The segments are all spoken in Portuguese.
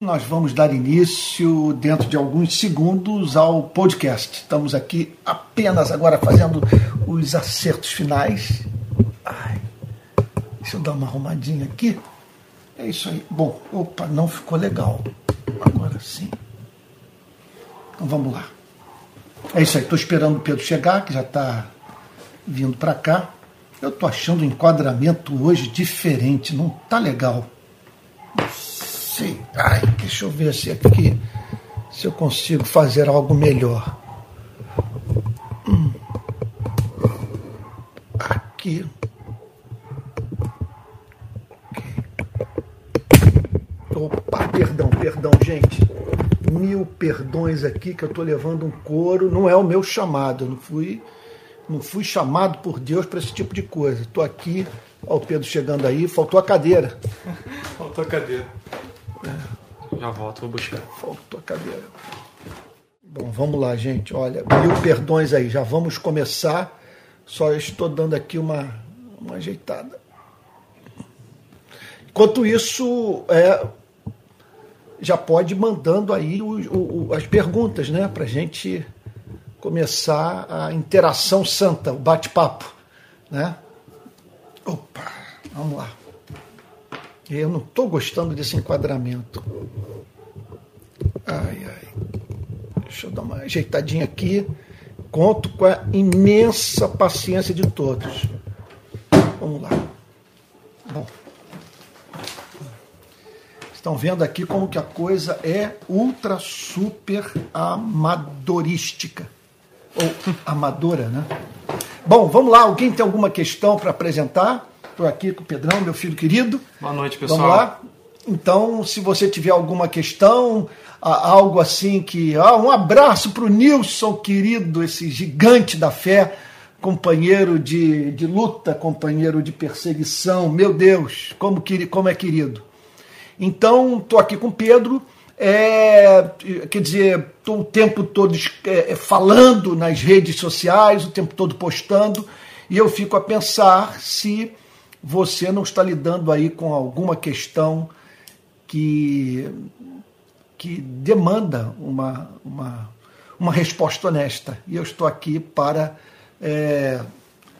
Nós vamos dar início, dentro de alguns segundos, ao podcast. Estamos aqui apenas agora fazendo os acertos finais. Ai, deixa eu dar uma arrumadinha aqui. É isso aí. Bom, opa, não ficou legal. Agora sim. Então vamos lá. É isso aí. Estou esperando o Pedro chegar, que já está vindo para cá. Eu estou achando o enquadramento hoje diferente. Não tá legal sei. Ai, deixa eu ver se aqui se eu consigo fazer algo melhor. Hum. Aqui. Opa, perdão, perdão, gente. Mil perdões aqui que eu estou levando um couro. Não é o meu chamado. Eu não fui, não fui chamado por Deus para esse tipo de coisa. Estou aqui. Olha o Pedro chegando aí. Faltou a cadeira. Faltou a cadeira. Já volto, vou buscar. Faltou a cadeira. Bom, vamos lá, gente. Olha, mil perdões aí. Já vamos começar. Só estou dando aqui uma, uma ajeitada. Enquanto isso, é, já pode mandando aí o, o, as perguntas, né? Para gente começar a interação santa, o bate-papo, né? Opa, vamos lá. Eu não estou gostando desse enquadramento. Ai, ai. Deixa eu dar uma ajeitadinha aqui. Conto com a imensa paciência de todos. Vamos lá. Bom. Estão vendo aqui como que a coisa é ultra super amadorística. Ou amadora, né? Bom, vamos lá. Alguém tem alguma questão para apresentar? Estou aqui com o Pedrão, meu filho querido. Boa noite, pessoal. Vamos lá? Então, se você tiver alguma questão, algo assim que. Ah, um abraço para o Nilson, querido, esse gigante da fé, companheiro de, de luta, companheiro de perseguição. Meu Deus, como, como é querido. Então, estou aqui com o Pedro. É, quer dizer, estou o tempo todo é, falando nas redes sociais, o tempo todo postando, e eu fico a pensar se você não está lidando aí com alguma questão que, que demanda uma, uma, uma resposta honesta. E eu estou aqui para é,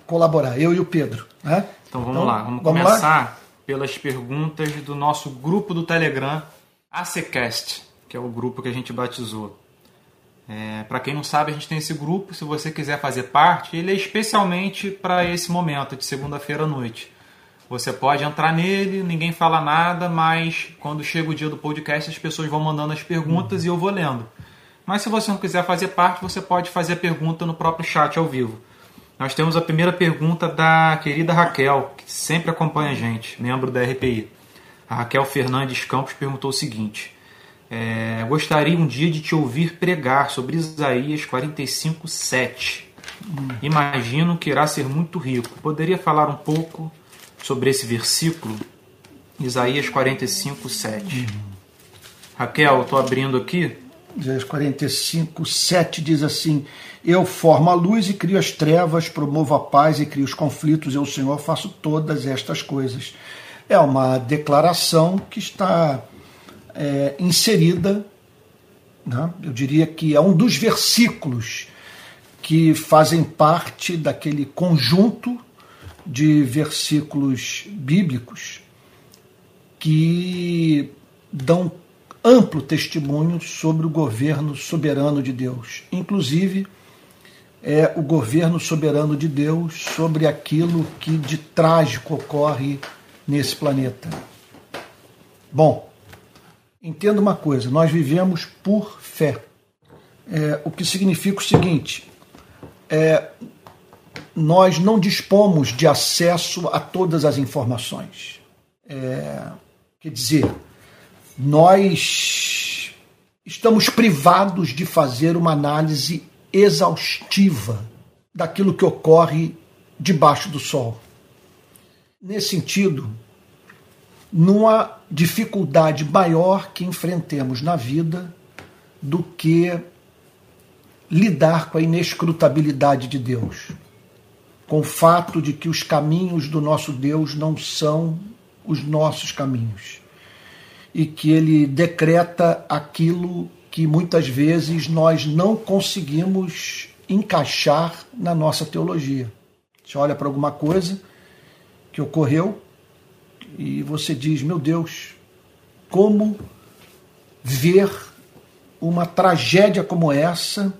colaborar, eu e o Pedro. Né? Então vamos então, lá, vamos, vamos começar lá? pelas perguntas do nosso grupo do Telegram, ACCast, que é o grupo que a gente batizou. É, para quem não sabe, a gente tem esse grupo. Se você quiser fazer parte, ele é especialmente para esse momento de segunda-feira à noite. Você pode entrar nele, ninguém fala nada, mas quando chega o dia do podcast, as pessoas vão mandando as perguntas e eu vou lendo. Mas se você não quiser fazer parte, você pode fazer a pergunta no próprio chat ao vivo. Nós temos a primeira pergunta da querida Raquel, que sempre acompanha a gente, membro da RPI. A Raquel Fernandes Campos perguntou o seguinte: é, Gostaria um dia de te ouvir pregar sobre Isaías 45, 7. Imagino que irá ser muito rico. Poderia falar um pouco sobre esse versículo, Isaías 45, 7. Uhum. Raquel, estou abrindo aqui. Isaías 45, 7 diz assim: Eu formo a luz e crio as trevas, promovo a paz e crio os conflitos, eu, Senhor, faço todas estas coisas. É uma declaração que está é, inserida, né? eu diria que é um dos versículos que fazem parte daquele conjunto de versículos bíblicos que dão amplo testemunho sobre o governo soberano de Deus, inclusive é o governo soberano de Deus sobre aquilo que de trágico ocorre nesse planeta. Bom, entenda uma coisa: nós vivemos por fé, é, o que significa o seguinte: é, nós não dispomos de acesso a todas as informações. É, quer dizer, nós estamos privados de fazer uma análise exaustiva daquilo que ocorre debaixo do sol. Nesse sentido, há dificuldade maior que enfrentemos na vida do que lidar com a inescrutabilidade de Deus com o fato de que os caminhos do nosso Deus não são os nossos caminhos. e que ele decreta aquilo que muitas vezes nós não conseguimos encaixar na nossa teologia. Você olha para alguma coisa que ocorreu e você diz: Meu Deus, como ver uma tragédia como essa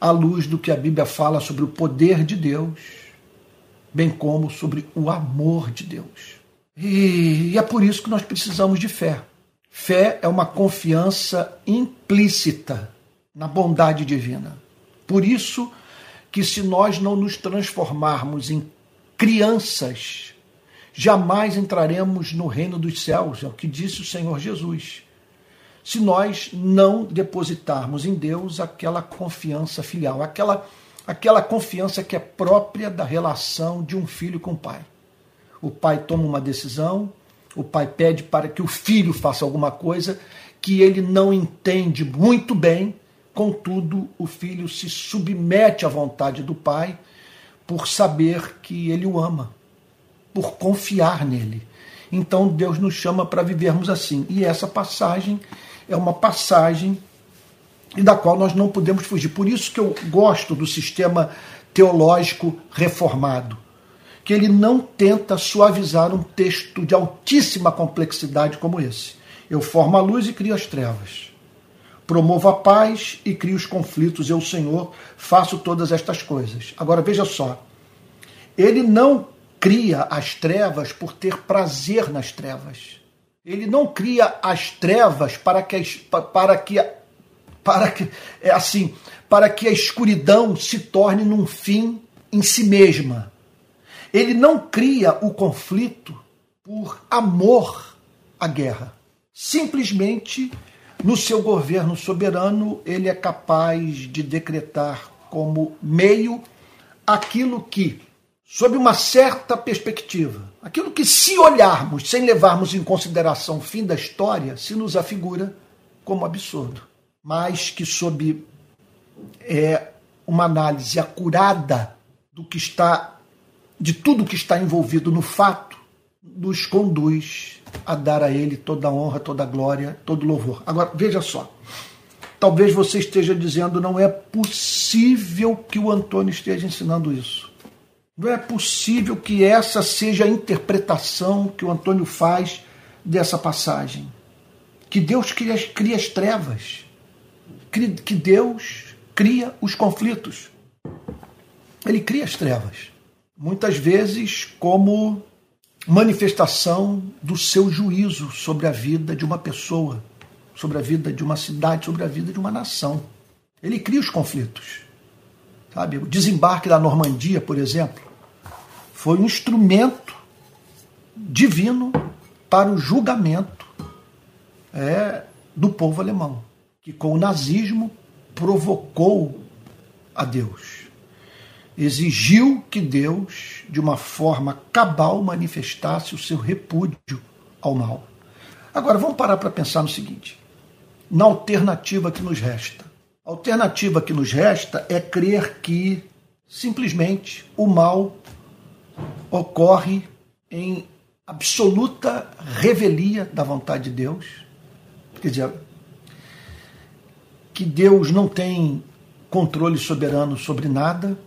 à luz do que a Bíblia fala sobre o poder de Deus, bem como sobre o amor de Deus. E, é por isso que nós precisamos de fé. Fé é uma confiança implícita na bondade divina. Por isso que se nós não nos transformarmos em crianças, jamais entraremos no reino dos céus, é o que disse o Senhor Jesus. Se nós não depositarmos em Deus aquela confiança filial, aquela, aquela confiança que é própria da relação de um filho com o pai. O pai toma uma decisão, o pai pede para que o filho faça alguma coisa que ele não entende muito bem, contudo, o filho se submete à vontade do pai por saber que ele o ama, por confiar nele. Então Deus nos chama para vivermos assim. E essa passagem é uma passagem e da qual nós não podemos fugir. Por isso que eu gosto do sistema teológico reformado que ele não tenta suavizar um texto de altíssima complexidade como esse. Eu formo a luz e crio as trevas. Promovo a paz e crio os conflitos. Eu, Senhor, faço todas estas coisas. Agora veja só. Ele não cria as trevas por ter prazer nas trevas. Ele não cria as trevas para que para que para que é assim, para que a escuridão se torne num fim em si mesma. Ele não cria o conflito por amor à guerra. Simplesmente, no seu governo soberano, ele é capaz de decretar como meio aquilo que, sob uma certa perspectiva, aquilo que, se olharmos sem levarmos em consideração o fim da história, se nos afigura como absurdo, mas que, sob é, uma análise acurada do que está de tudo que está envolvido no fato, nos conduz a dar a Ele toda a honra, toda a glória, todo louvor. Agora, veja só. Talvez você esteja dizendo não é possível que o Antônio esteja ensinando isso. Não é possível que essa seja a interpretação que o Antônio faz dessa passagem. Que Deus cria, cria as trevas. Que Deus cria os conflitos. Ele cria as trevas muitas vezes como manifestação do seu juízo sobre a vida de uma pessoa, sobre a vida de uma cidade, sobre a vida de uma nação. Ele cria os conflitos. Sabe? O desembarque da Normandia, por exemplo, foi um instrumento divino para o julgamento é, do povo alemão, que com o nazismo provocou a Deus exigiu que Deus, de uma forma cabal, manifestasse o seu repúdio ao mal. Agora, vamos parar para pensar no seguinte: na alternativa que nos resta. A alternativa que nos resta é crer que simplesmente o mal ocorre em absoluta revelia da vontade de Deus. Quer dizer, que Deus não tem controle soberano sobre nada,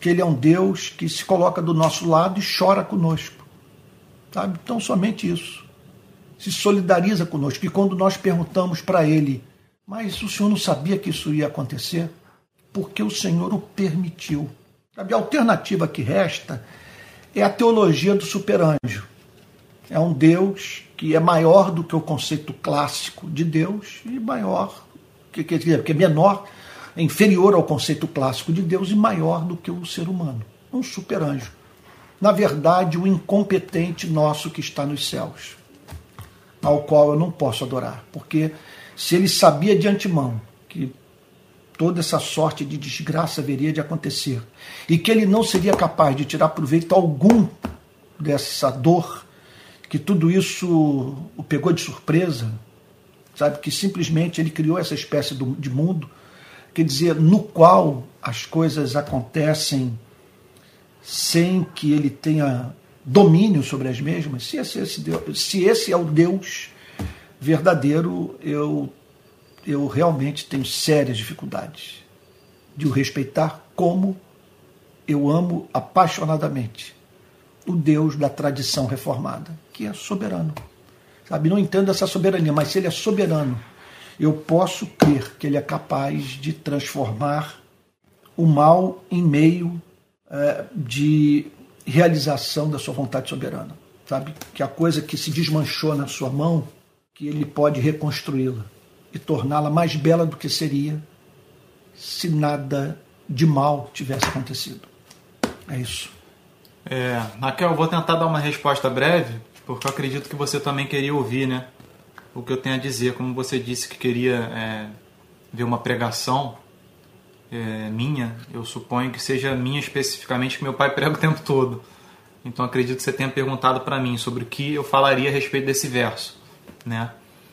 que Ele é um Deus que se coloca do nosso lado e chora conosco. Sabe? Então, somente isso. Se solidariza conosco. E quando nós perguntamos para Ele, mas o Senhor não sabia que isso ia acontecer? Porque o Senhor o permitiu. Sabe? A alternativa que resta é a teologia do superanjo. É um Deus que é maior do que o conceito clássico de Deus e maior, que, que, que é menor é inferior ao conceito clássico de Deus e maior do que o ser humano. Um super-anjo. Na verdade, o incompetente nosso que está nos céus, ao qual eu não posso adorar. Porque se ele sabia de antemão que toda essa sorte de desgraça haveria de acontecer e que ele não seria capaz de tirar proveito algum dessa dor, que tudo isso o pegou de surpresa, sabe? Que simplesmente ele criou essa espécie de mundo quer dizer, no qual as coisas acontecem sem que ele tenha domínio sobre as mesmas, se esse, esse Deus, se esse é o Deus verdadeiro, eu, eu realmente tenho sérias dificuldades de o respeitar como eu amo apaixonadamente o Deus da tradição reformada, que é soberano. Sabe, não entendo essa soberania, mas se ele é soberano, eu posso crer que ele é capaz de transformar o mal em meio é, de realização da sua vontade soberana. Sabe? Que a coisa que se desmanchou na sua mão, que ele pode reconstruí-la e torná-la mais bela do que seria se nada de mal tivesse acontecido. É isso. É, Raquel, eu vou tentar dar uma resposta breve, porque eu acredito que você também queria ouvir, né? O que eu tenho a dizer. Como você disse que queria é, ver uma pregação é, minha, eu suponho que seja minha especificamente, que meu pai prega o tempo todo. Então acredito que você tenha perguntado para mim sobre o que eu falaria a respeito desse verso, né?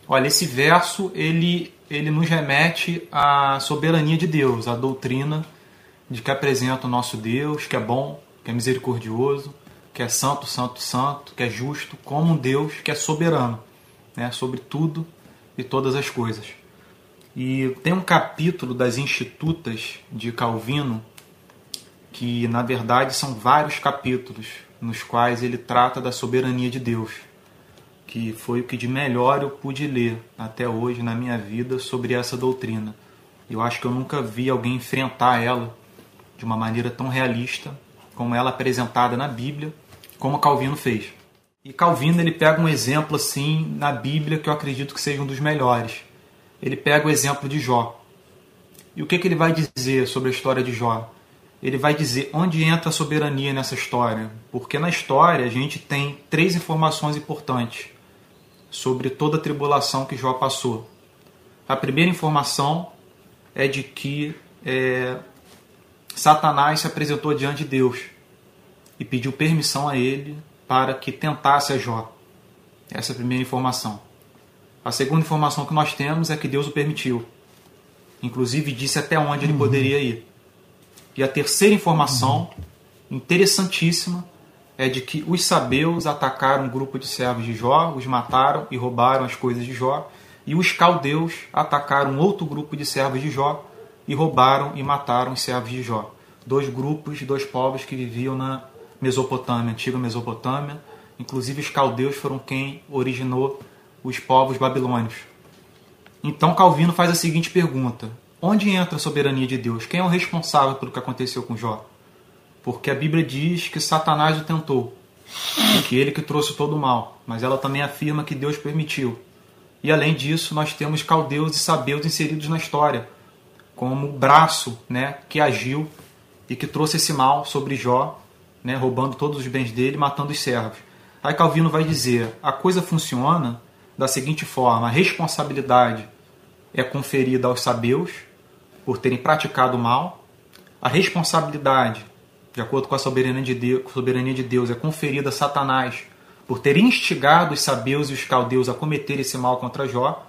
Olha, esse verso ele ele nos remete à soberania de Deus, à doutrina de que apresenta o nosso Deus, que é bom, que é misericordioso, que é santo, santo, santo, que é justo, como um Deus que é soberano, né, sobre tudo e todas as coisas. E tem um capítulo das Institutas de Calvino que, na verdade, são vários capítulos nos quais ele trata da soberania de Deus que foi o que de melhor eu pude ler até hoje na minha vida sobre essa doutrina. Eu acho que eu nunca vi alguém enfrentar ela de uma maneira tão realista como ela apresentada na Bíblia, como Calvino fez. E Calvino ele pega um exemplo assim na Bíblia que eu acredito que seja um dos melhores. Ele pega o exemplo de Jó. E o que, que ele vai dizer sobre a história de Jó? Ele vai dizer onde entra a soberania nessa história. Porque na história a gente tem três informações importantes sobre toda a tribulação que Jó passou. A primeira informação é de que é, Satanás se apresentou diante de Deus e pediu permissão a ele para que tentasse a Jó. Essa é a primeira informação. A segunda informação que nós temos é que Deus o permitiu. Inclusive disse até onde ele uhum. poderia ir. E a terceira informação, uhum. interessantíssima, é de que os sabeus atacaram um grupo de servos de Jó, os mataram e roubaram as coisas de Jó, e os caldeus atacaram outro grupo de servos de Jó e roubaram e mataram os servos de Jó. Dois grupos, dois povos que viviam na Mesopotâmia, antiga Mesopotâmia. Inclusive os caldeus foram quem originou os povos babilônios. Então Calvino faz a seguinte pergunta: onde entra a soberania de Deus? Quem é o responsável pelo que aconteceu com Jó? porque a Bíblia diz que Satanás o tentou, que ele que trouxe todo o mal, mas ela também afirma que Deus permitiu. E além disso, nós temos caldeus e sabeus inseridos na história, como o braço né, que agiu e que trouxe esse mal sobre Jó, né, roubando todos os bens dele, matando os servos. Aí Calvino vai dizer: a coisa funciona da seguinte forma: a responsabilidade é conferida aos sabeus por terem praticado o mal, a responsabilidade de acordo com a soberania de Deus, soberania de Deus é conferida a Satanás por ter instigado os sabeus e os caldeus a cometer esse mal contra Jó,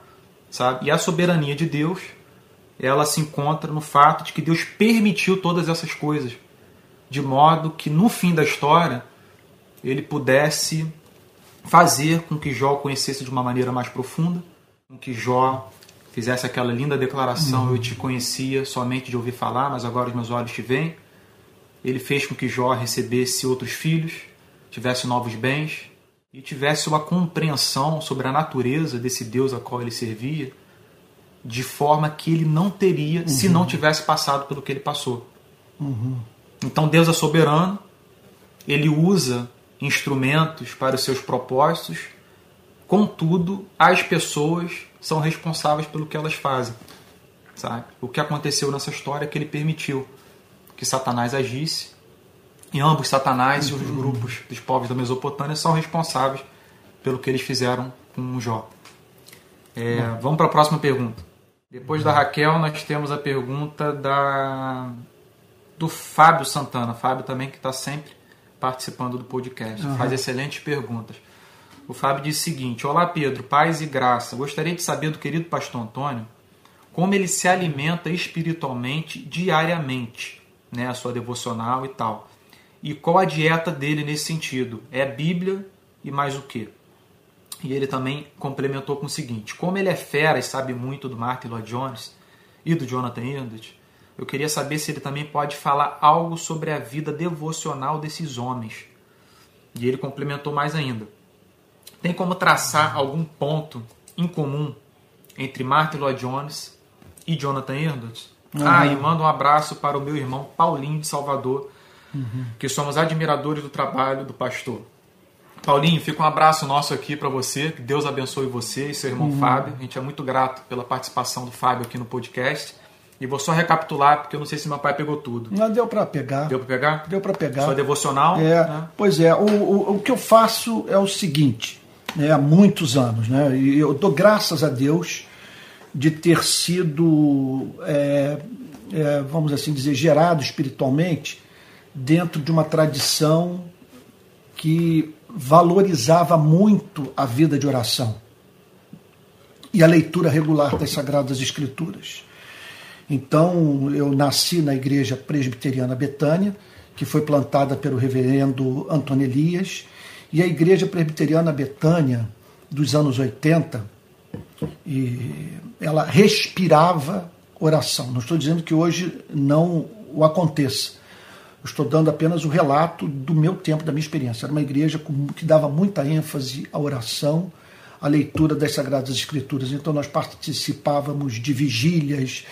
sabe? E a soberania de Deus, ela se encontra no fato de que Deus permitiu todas essas coisas, de modo que no fim da história ele pudesse fazer com que Jó conhecesse de uma maneira mais profunda, com que Jó fizesse aquela linda declaração: uhum. Eu te conhecia somente de ouvir falar, mas agora os meus olhos te veem ele fez com que Jó recebesse outros filhos, tivesse novos bens e tivesse uma compreensão sobre a natureza desse Deus a qual ele servia, de forma que ele não teria uhum. se não tivesse passado pelo que ele passou. Uhum. Então Deus é soberano, ele usa instrumentos para os seus propósitos, contudo, as pessoas são responsáveis pelo que elas fazem. Sabe? O que aconteceu nessa história é que ele permitiu que Satanás agisse. E ambos, Satanás e os grupos dos povos da Mesopotâmia, são responsáveis pelo que eles fizeram com Jó. É, vamos para a próxima pergunta. Depois da Raquel, nós temos a pergunta da do Fábio Santana. Fábio também que está sempre participando do podcast. Uhum. Faz excelentes perguntas. O Fábio diz o seguinte: Olá Pedro, paz e graça. Gostaria de saber do querido pastor Antônio como ele se alimenta espiritualmente diariamente né, a sua devocional e tal. E qual a dieta dele nesse sentido? É Bíblia e mais o quê? E ele também complementou com o seguinte: como ele é fera e sabe muito do Martin Lloyd Jones e do Jonathan Edwards, eu queria saber se ele também pode falar algo sobre a vida devocional desses homens. E ele complementou mais ainda. Tem como traçar algum ponto em comum entre Martin Lloyd Jones e Jonathan Edwards? Uhum. Ah, e manda um abraço para o meu irmão Paulinho de Salvador, uhum. que somos admiradores do trabalho do pastor. Paulinho, fica um abraço nosso aqui para você. Que Deus abençoe você e seu irmão uhum. Fábio. A gente é muito grato pela participação do Fábio aqui no podcast. E vou só recapitular, porque eu não sei se meu pai pegou tudo. Não, deu para pegar. Deu para pegar? Deu para pegar. Sua devocional? É, né? Pois é, o, o, o, que eu faço é o seguinte, né, há muitos anos, né, e eu dou graças a Deus de ter sido, é, é, vamos assim dizer, gerado espiritualmente dentro de uma tradição que valorizava muito a vida de oração e a leitura regular das Sagradas Escrituras. Então, eu nasci na Igreja Presbiteriana Betânia, que foi plantada pelo reverendo Antônio Elias, e a Igreja Presbiteriana Betânia, dos anos 80, e ela respirava oração. Não estou dizendo que hoje não o aconteça, estou dando apenas o relato do meu tempo, da minha experiência. Era uma igreja que dava muita ênfase à oração, à leitura das Sagradas Escrituras. Então nós participávamos de vigílias,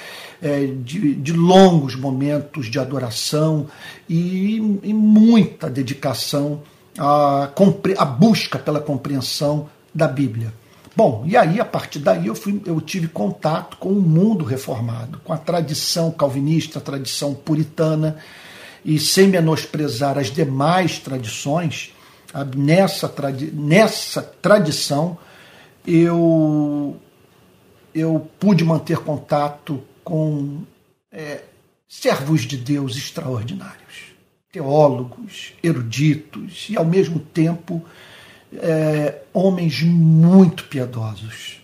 é, de, de, longos momentos de adoração e, e muita dedicação à, à busca pela compreensão da Bíblia. Bom, e aí a partir daí eu, fui, eu tive contato com o mundo reformado, com a tradição calvinista, a tradição puritana, e sem menosprezar as demais tradições, nessa, nessa tradição eu, eu pude manter contato com é, servos de Deus extraordinários, teólogos, eruditos e, ao mesmo tempo, é, homens muito piedosos,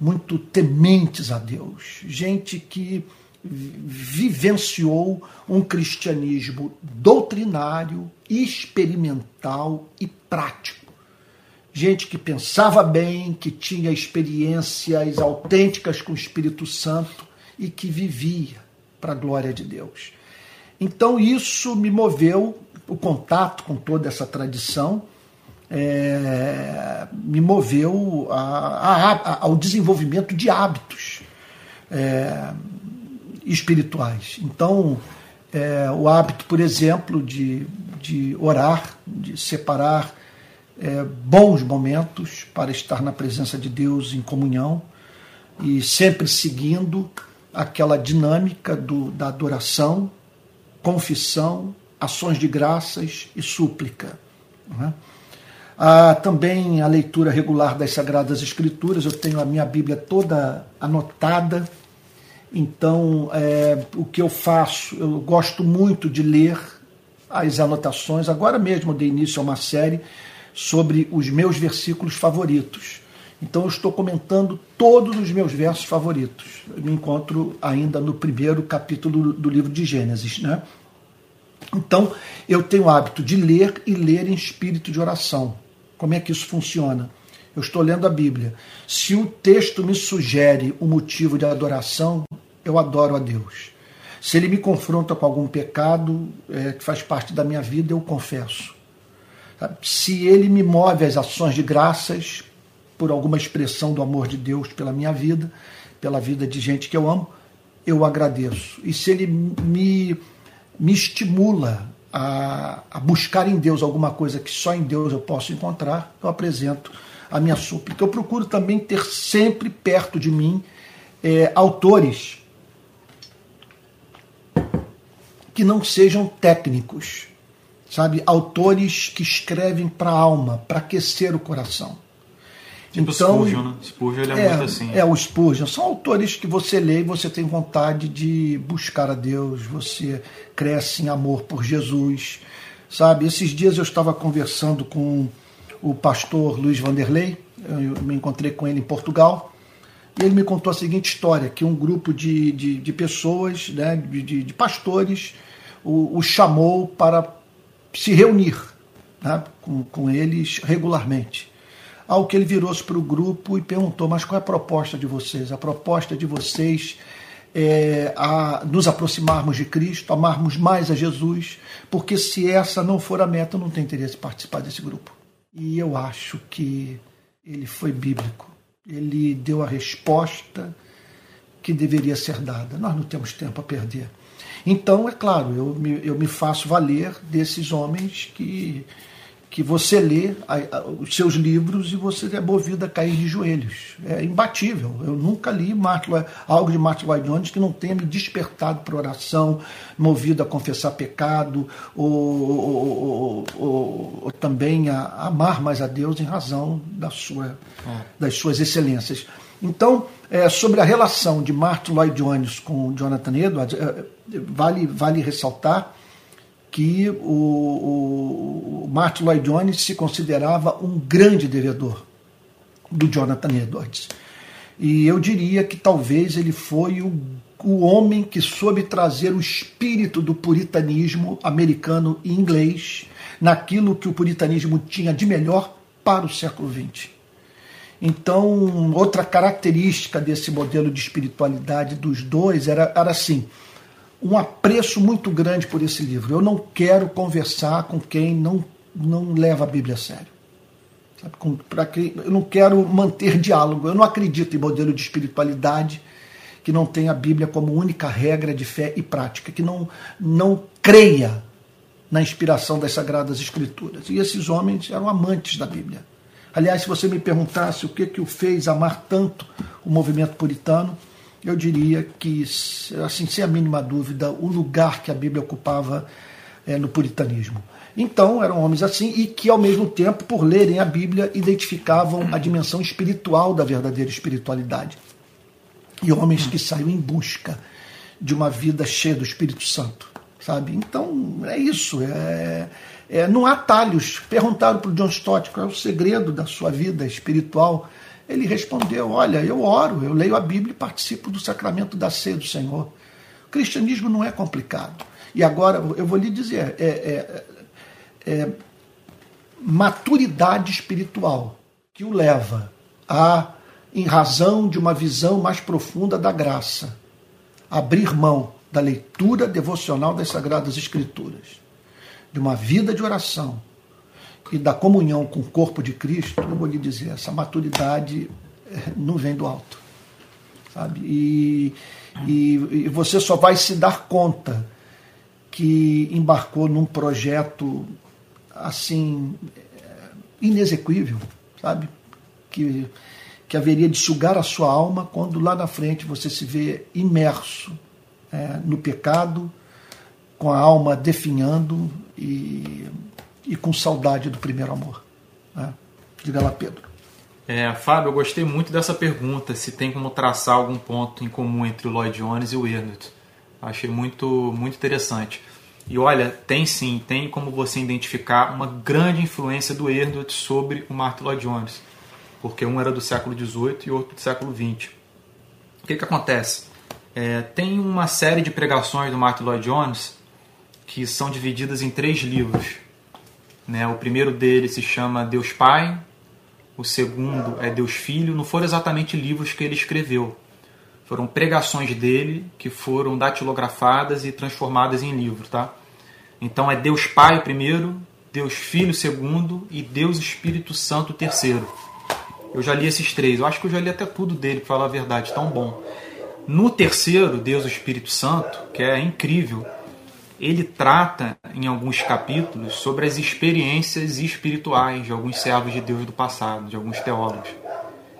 muito tementes a Deus, gente que vivenciou um cristianismo doutrinário, experimental e prático. Gente que pensava bem, que tinha experiências autênticas com o Espírito Santo e que vivia para a glória de Deus. Então isso me moveu, o contato com toda essa tradição, é, me moveu a, a, a, ao desenvolvimento de hábitos. É, espirituais. Então, é, o hábito, por exemplo, de, de orar, de separar é, bons momentos para estar na presença de Deus em comunhão e sempre seguindo aquela dinâmica do, da adoração, confissão, ações de graças e súplica. Né? Também a leitura regular das Sagradas Escrituras, eu tenho a minha Bíblia toda anotada então, é, o que eu faço, eu gosto muito de ler as anotações. Agora mesmo dei início a uma série sobre os meus versículos favoritos. Então, eu estou comentando todos os meus versos favoritos. Eu me encontro ainda no primeiro capítulo do livro de Gênesis. Né? Então, eu tenho o hábito de ler e ler em espírito de oração. Como é que isso funciona? Eu estou lendo a Bíblia. Se o texto me sugere um motivo de adoração, eu adoro a Deus. Se ele me confronta com algum pecado é, que faz parte da minha vida, eu confesso. Se ele me move às ações de graças por alguma expressão do amor de Deus pela minha vida, pela vida de gente que eu amo, eu agradeço. E se ele me, me estimula a, a buscar em Deus alguma coisa que só em Deus eu posso encontrar, eu apresento a minha súplica. Eu procuro também ter sempre perto de mim é, autores que não sejam técnicos, sabe? Autores que escrevem para a alma, para aquecer o coração. Tipo então, Spurgeon, né? Spurgeon ele é, é, muito assim. É, o Spurgeon. São autores que você lê e você tem vontade de buscar a Deus, você cresce em amor por Jesus, sabe? Esses dias eu estava conversando com o pastor Luiz Vanderlei, eu me encontrei com ele em Portugal, e ele me contou a seguinte história, que um grupo de, de, de pessoas, né, de, de pastores, o, o, chamou para se reunir né, com, com eles regularmente. ao que ele virou-se para o grupo e perguntou: Mas qual é a proposta de vocês? A proposta de vocês é a nos aproximarmos de Cristo, amarmos mais a Jesus, porque se essa não for a meta, não tem interesse em participar desse grupo. E eu acho que ele foi bíblico. Ele deu a resposta que deveria ser dada. Nós não temos tempo a perder. Então, é claro, eu me, eu me faço valer desses homens que que você lê a, a, os seus livros e você é movido a cair de joelhos. É imbatível. Eu nunca li Martin, algo de Martin Lloyd Jones que não tenha me despertado para oração, movido a confessar pecado, ou, ou, ou, ou também a, amar mais a Deus em razão da sua, é. das suas excelências. Então, é, sobre a relação de Martin Lloyd Jones com Jonathan Edwards, é, vale, vale ressaltar que o, o, Martin Lloyd Jones se considerava um grande devedor do Jonathan Edwards. E eu diria que talvez ele foi o, o homem que soube trazer o espírito do puritanismo americano e inglês naquilo que o puritanismo tinha de melhor para o século XX. Então, outra característica desse modelo de espiritualidade dos dois era, era assim: um apreço muito grande por esse livro. Eu não quero conversar com quem não, não leva a Bíblia a sério. Para quem eu não quero manter diálogo. Eu não acredito em modelo de espiritualidade que não tenha a Bíblia como única regra de fé e prática, que não, não creia na inspiração das Sagradas Escrituras. E esses homens eram amantes da Bíblia. Aliás, se você me perguntasse o que, que o fez amar tanto o movimento puritano, eu diria que, assim, sem a mínima dúvida, o lugar que a Bíblia ocupava é, no puritanismo. Então, eram homens assim e que, ao mesmo tempo, por lerem a Bíblia, identificavam a dimensão espiritual da verdadeira espiritualidade. E homens que saíram em busca de uma vida cheia do Espírito Santo, sabe? Então, é isso. É, é, não há talhos. Perguntaram para o John Stott qual é o segredo da sua vida espiritual. Ele respondeu: Olha, eu oro, eu leio a Bíblia e participo do sacramento da ceia do Senhor. O cristianismo não é complicado. E agora eu vou lhe dizer: é, é, é maturidade espiritual que o leva a, em razão de uma visão mais profunda da graça, abrir mão da leitura devocional das Sagradas Escrituras, de uma vida de oração, e da comunhão com o corpo de Cristo, eu vou lhe dizer, essa maturidade eh, não vem do alto. Sabe? E, e, e você só vai se dar conta que embarcou num projeto assim eh, inexequível, sabe? Que, que haveria de sugar a sua alma quando lá na frente você se vê imerso é, no pecado, com a alma definhando e e com saudade do primeiro amor. Né? Diga lá, Pedro. É, Fábio, eu gostei muito dessa pergunta, se tem como traçar algum ponto em comum entre o Lloyd Jones e o Ernest. Achei muito, muito interessante. E olha, tem sim, tem como você identificar uma grande influência do Ernest sobre o Martin Lloyd Jones, porque um era do século XVIII e outro do século XX. O que, que acontece? É, tem uma série de pregações do Martin Lloyd Jones que são divididas em três livros. Né? O primeiro deles se chama Deus Pai, o segundo é Deus Filho. Não foram exatamente livros que ele escreveu, foram pregações dele que foram datilografadas e transformadas em livro. Tá? Então é Deus Pai o primeiro, Deus Filho o segundo e Deus Espírito Santo o terceiro. Eu já li esses três, eu acho que eu já li até tudo dele, para falar a verdade, tão bom. No terceiro, Deus Espírito Santo, que é incrível, ele trata em alguns capítulos sobre as experiências espirituais de alguns servos de Deus do passado, de alguns teólogos.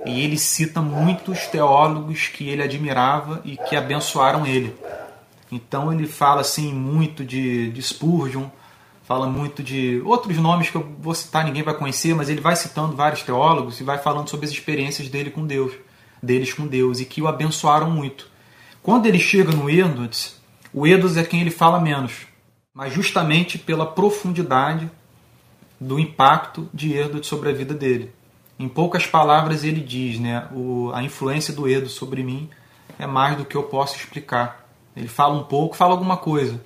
E ele cita muitos teólogos que ele admirava e que abençoaram ele. Então ele fala assim muito de, de Spurgeon, fala muito de outros nomes que eu vou citar, ninguém vai conhecer, mas ele vai citando vários teólogos e vai falando sobre as experiências dele com Deus, deles com Deus e que o abençoaram muito. Quando ele chega no Edwards, o Edwards é quem ele fala menos, mas justamente pela profundidade do impacto de Edwards sobre a vida dele. Em poucas palavras ele diz, né, o, a influência do Edwards sobre mim é mais do que eu posso explicar. Ele fala um pouco, fala alguma coisa,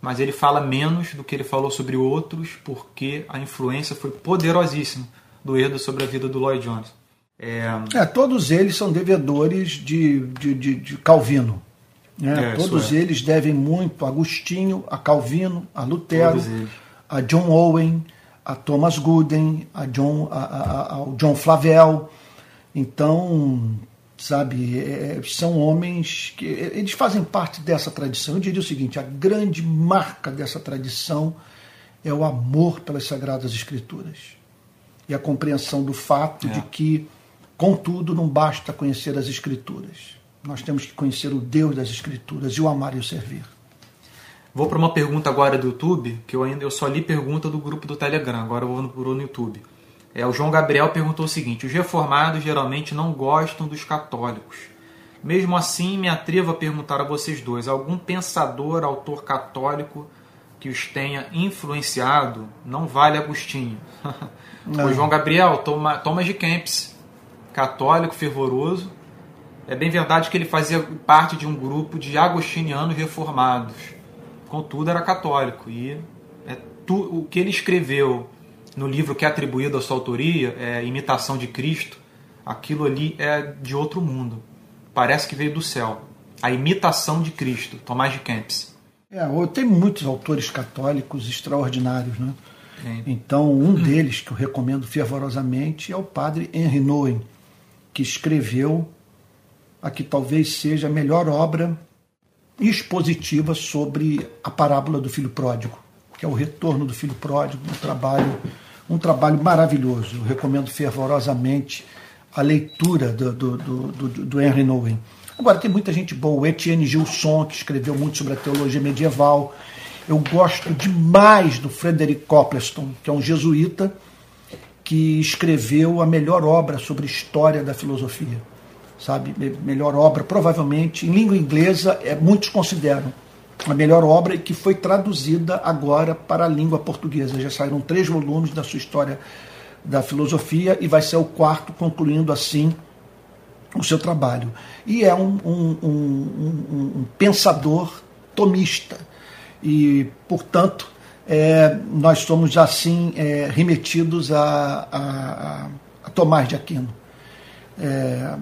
mas ele fala menos do que ele falou sobre outros, porque a influência foi poderosíssima do Eda sobre a vida do Lloyd Jones. É, é todos eles são devedores de, de, de, de Calvino. Né? É, todos é. eles devem muito a Agostinho, a Calvino, a Lutero, a John Owen, a Thomas Gooden, a John, a, a, ao John Flavel. Então, sabe, é, são homens que eles fazem parte dessa tradição. Eu diria o seguinte: a grande marca dessa tradição é o amor pelas Sagradas Escrituras e a compreensão do fato é. de que, contudo, não basta conhecer as Escrituras. Nós temos que conhecer o Deus das Escrituras e o amar e o servir. Vou para uma pergunta agora do YouTube, que eu ainda eu só li pergunta do grupo do Telegram, agora eu vou no, no YouTube. É, o João Gabriel perguntou o seguinte: os reformados geralmente não gostam dos católicos. Mesmo assim, me atrevo a perguntar a vocês dois: algum pensador, autor católico que os tenha influenciado? Não vale Agostinho. o João Gabriel, Thomas de Kempis, católico fervoroso. É bem verdade que ele fazia parte de um grupo de agostinianos reformados. Contudo, era católico. E é tu, o que ele escreveu no livro que é atribuído à sua autoria, é Imitação de Cristo, aquilo ali é de outro mundo. Parece que veio do céu. A imitação de Cristo, Tomás de Kempis. É, tem muitos autores católicos extraordinários, né? Então, um deles que eu recomendo fervorosamente é o padre Henry Nouwen, que escreveu a que talvez seja a melhor obra expositiva sobre a parábola do filho pródigo, que é o retorno do filho pródigo, um trabalho um trabalho maravilhoso. Eu recomendo fervorosamente a leitura do, do, do, do Henry Nouwen. Agora, tem muita gente boa. O Etienne Gilson, que escreveu muito sobre a teologia medieval. Eu gosto demais do Frederick Copleston, que é um jesuíta que escreveu a melhor obra sobre história da filosofia. Sabe? Melhor obra, provavelmente, em língua inglesa, é, muitos consideram a melhor obra e que foi traduzida agora para a língua portuguesa. Já saíram três volumes da sua história da filosofia e vai ser o quarto, concluindo assim o seu trabalho. E é um, um, um, um pensador tomista. E, portanto, é, nós somos assim é, remetidos a, a, a, Tomás de Aquino, é,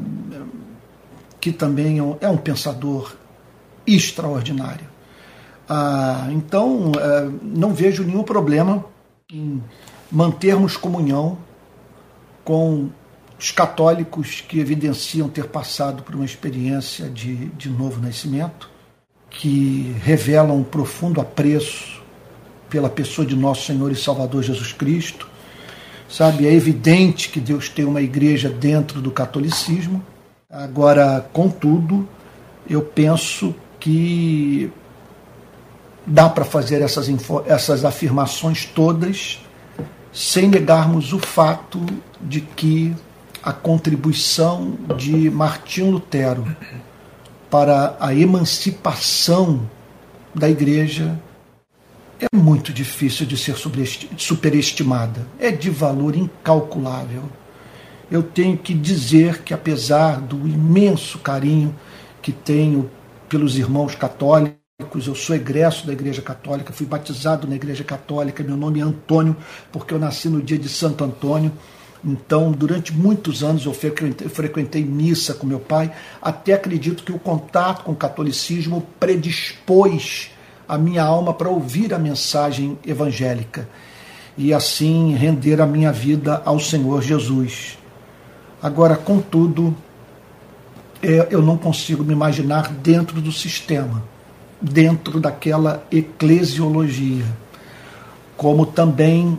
que também é um é pensador extraordinário. Ah, então, é, não vejo nenhum problema em mantermos comunhão com os católicos que evidenciam ter passado por uma experiência de, de novo nascimento, que revelam um profundo apreço pela pessoa de nosso Senhor e Salvador Jesus Cristo. Sabe, é evidente que Deus tem uma igreja dentro do catolicismo. Agora, contudo, eu penso que dá para fazer essas, essas afirmações todas sem negarmos o fato de que a contribuição de Martim Lutero para a emancipação da igreja é muito difícil de ser superestimada, é de valor incalculável. Eu tenho que dizer que, apesar do imenso carinho que tenho pelos irmãos católicos, eu sou egresso da Igreja Católica, fui batizado na Igreja Católica, meu nome é Antônio, porque eu nasci no dia de Santo Antônio. Então, durante muitos anos eu frequentei, missa com meu pai, até acredito que o contato com o catolicismo predispôs a minha alma para ouvir a mensagem evangélica e assim render a minha vida ao Senhor Jesus. Agora, contudo, é, eu não consigo me imaginar dentro do sistema dentro daquela eclesiologia. Como também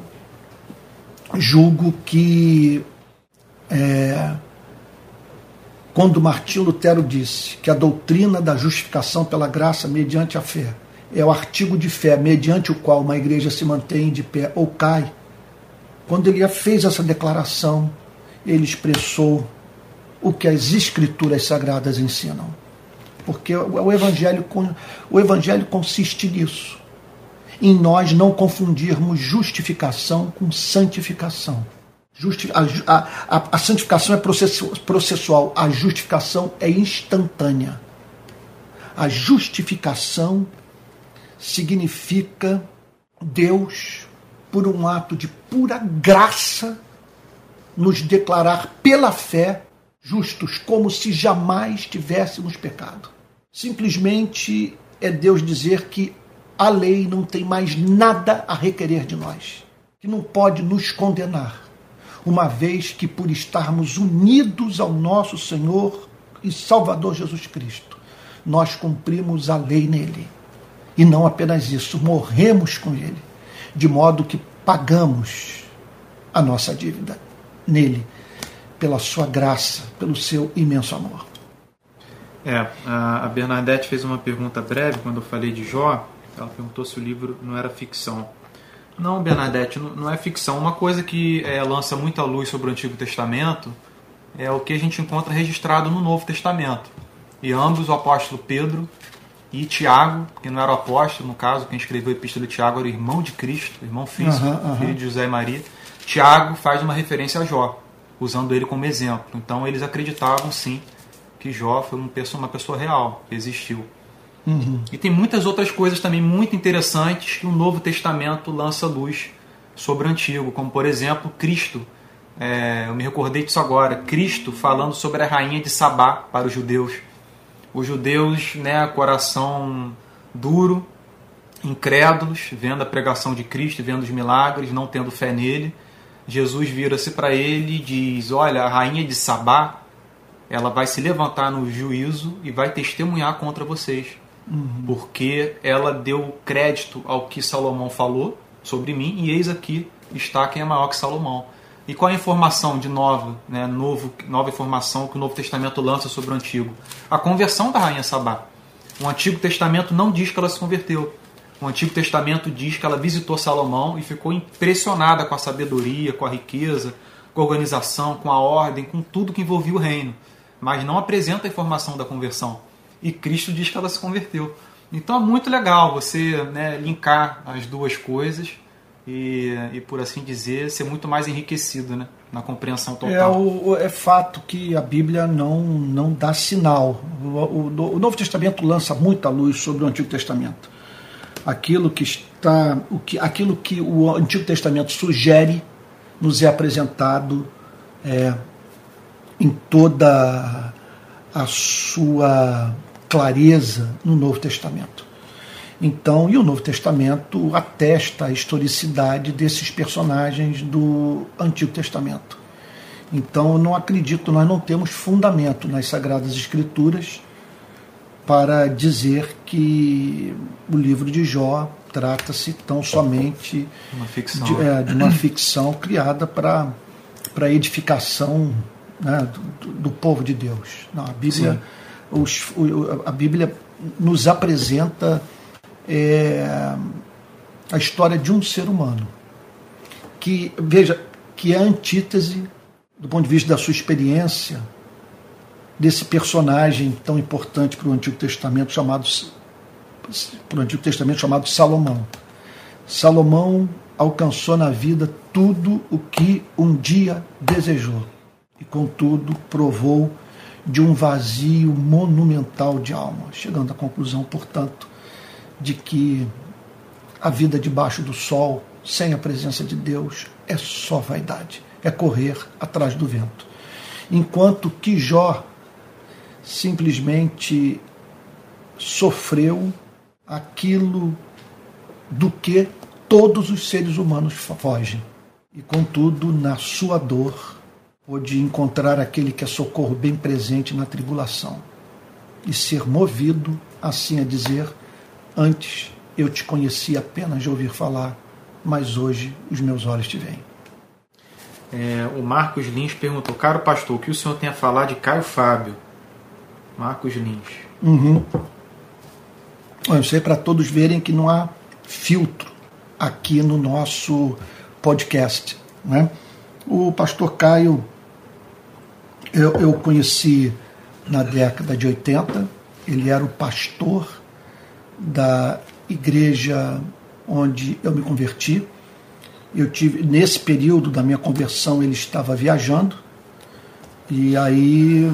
julgo que é, quando Martim Lutero disse que a doutrina da justificação pela graça mediante a fé é o artigo de fé mediante o qual uma igreja se mantém de pé ou cai, quando ele fez essa declaração, ele expressou o que as escrituras sagradas ensinam porque o evangelho, o evangelho consiste nisso, em nós não confundirmos justificação com santificação. Justi a, a, a, santificação é processual, a justificação é instantânea. A justificação significa Deus, por um ato de pura graça, nos declarar pela fé justos, como se jamais tivéssemos pecado. Simplesmente é Deus dizer que a lei não tem mais nada a requerer de nós, que não pode nos condenar, uma vez que por estarmos unidos ao nosso Senhor e Salvador Jesus Cristo, nós cumprimos a lei nele. E não apenas isso, morremos com ele, de modo que pagamos a nossa dívida nele, pela sua graça, pelo seu imenso amor. É, a Bernadette fez uma pergunta breve quando eu falei de Jó. Ela perguntou se o livro não era ficção. Não, Bernadette, não é ficção. Uma coisa que é, lança muita luz sobre o Antigo Testamento é o que a gente encontra registrado no Novo Testamento. E ambos, o apóstolo Pedro e Tiago, que não era o apóstolo, no caso, quem escreveu a epístola de Tiago era o irmão de Cristo, irmão físico, uhum, uhum. filho de José e Maria. Tiago faz uma referência a Jó, usando ele como exemplo. Então eles acreditavam sim que Jó foi uma pessoa, uma pessoa real, que existiu. Uhum. E tem muitas outras coisas também muito interessantes que o Novo Testamento lança luz sobre o Antigo, como por exemplo Cristo. É, eu me recordei disso agora. Cristo falando sobre a rainha de Sabá para os judeus os judeus, né, coração duro, incrédulos, vendo a pregação de Cristo, vendo os milagres, não tendo fé nele. Jesus vira-se para ele e diz: Olha, a rainha de Sabá, ela vai se levantar no juízo e vai testemunhar contra vocês, uhum. porque ela deu crédito ao que Salomão falou sobre mim, e eis aqui está quem é maior que Salomão. E qual a informação de nova, né, novo, nova informação que o Novo Testamento lança sobre o Antigo? A conversão da rainha Sabá. O Antigo Testamento não diz que ela se converteu. O Antigo Testamento diz que ela visitou Salomão e ficou impressionada com a sabedoria, com a riqueza, com a organização, com a ordem, com tudo que envolvia o reino. Mas não apresenta a informação da conversão. E Cristo diz que ela se converteu. Então é muito legal você né, linkar as duas coisas e, e, por assim dizer, ser muito mais enriquecido né, na compreensão total. É, o, é fato que a Bíblia não, não dá sinal. O, o, o, Novo Testamento lança muita luz sobre o Antigo Testamento. Aquilo que está, o que, aquilo que o Antigo Testamento sugere nos é apresentado é, em toda a sua clareza no Novo Testamento. Então, e o Novo Testamento atesta a historicidade desses personagens do Antigo Testamento. Então, eu não acredito, nós não temos fundamento nas Sagradas Escrituras para dizer que o livro de Jó trata-se tão somente uma ficção, de, é, de uma ficção criada para para edificação né, do, do, povo de Deus. Não, a Bíblia, os, a Bíblia nos apresenta é, a história de um ser humano que, veja, que é a antítese, do ponto de vista da sua experiência, desse personagem tão importante para o Antigo Testamento chamado para o Antigo Testamento chamado Salomão. Salomão alcançou na vida tudo o que um dia desejou e contudo provou de um vazio monumental de alma, chegando à conclusão, portanto, de que a vida debaixo do sol, sem a presença de Deus, é só vaidade, é correr atrás do vento. Enquanto que Jó simplesmente sofreu aquilo do que todos os seres humanos fogem. E contudo, na sua dor, pôde encontrar aquele que é socorro bem presente na tribulação e ser movido, assim a dizer, Antes eu te conheci apenas de ouvir falar, mas hoje os meus olhos te veem. É, o Marcos Lins perguntou: Caro pastor, o que o senhor tem a falar de Caio Fábio? Marcos Lins. Uhum. Eu sei para todos verem que não há filtro aqui no nosso podcast. Né? O pastor Caio, eu, eu conheci na década de 80, ele era o pastor da igreja onde eu me converti. Eu tive nesse período da minha conversão ele estava viajando e aí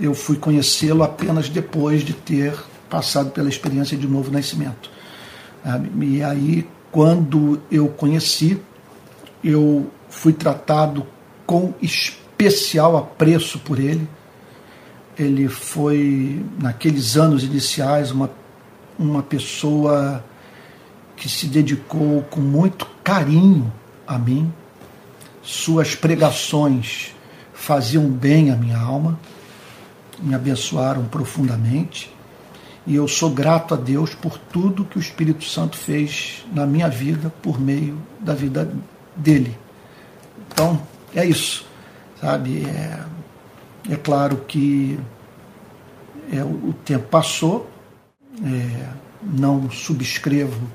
eu fui conhecê-lo apenas depois de ter passado pela experiência de novo nascimento. E aí quando eu conheci, eu fui tratado com especial apreço por ele. Ele foi, naqueles anos iniciais, uma, uma pessoa que se dedicou com muito carinho a mim. Suas pregações faziam bem à minha alma, me abençoaram profundamente. E eu sou grato a Deus por tudo que o Espírito Santo fez na minha vida por meio da vida dele. Então, é isso, sabe? É, é claro que é, o, tempo passou, é, não subscrevo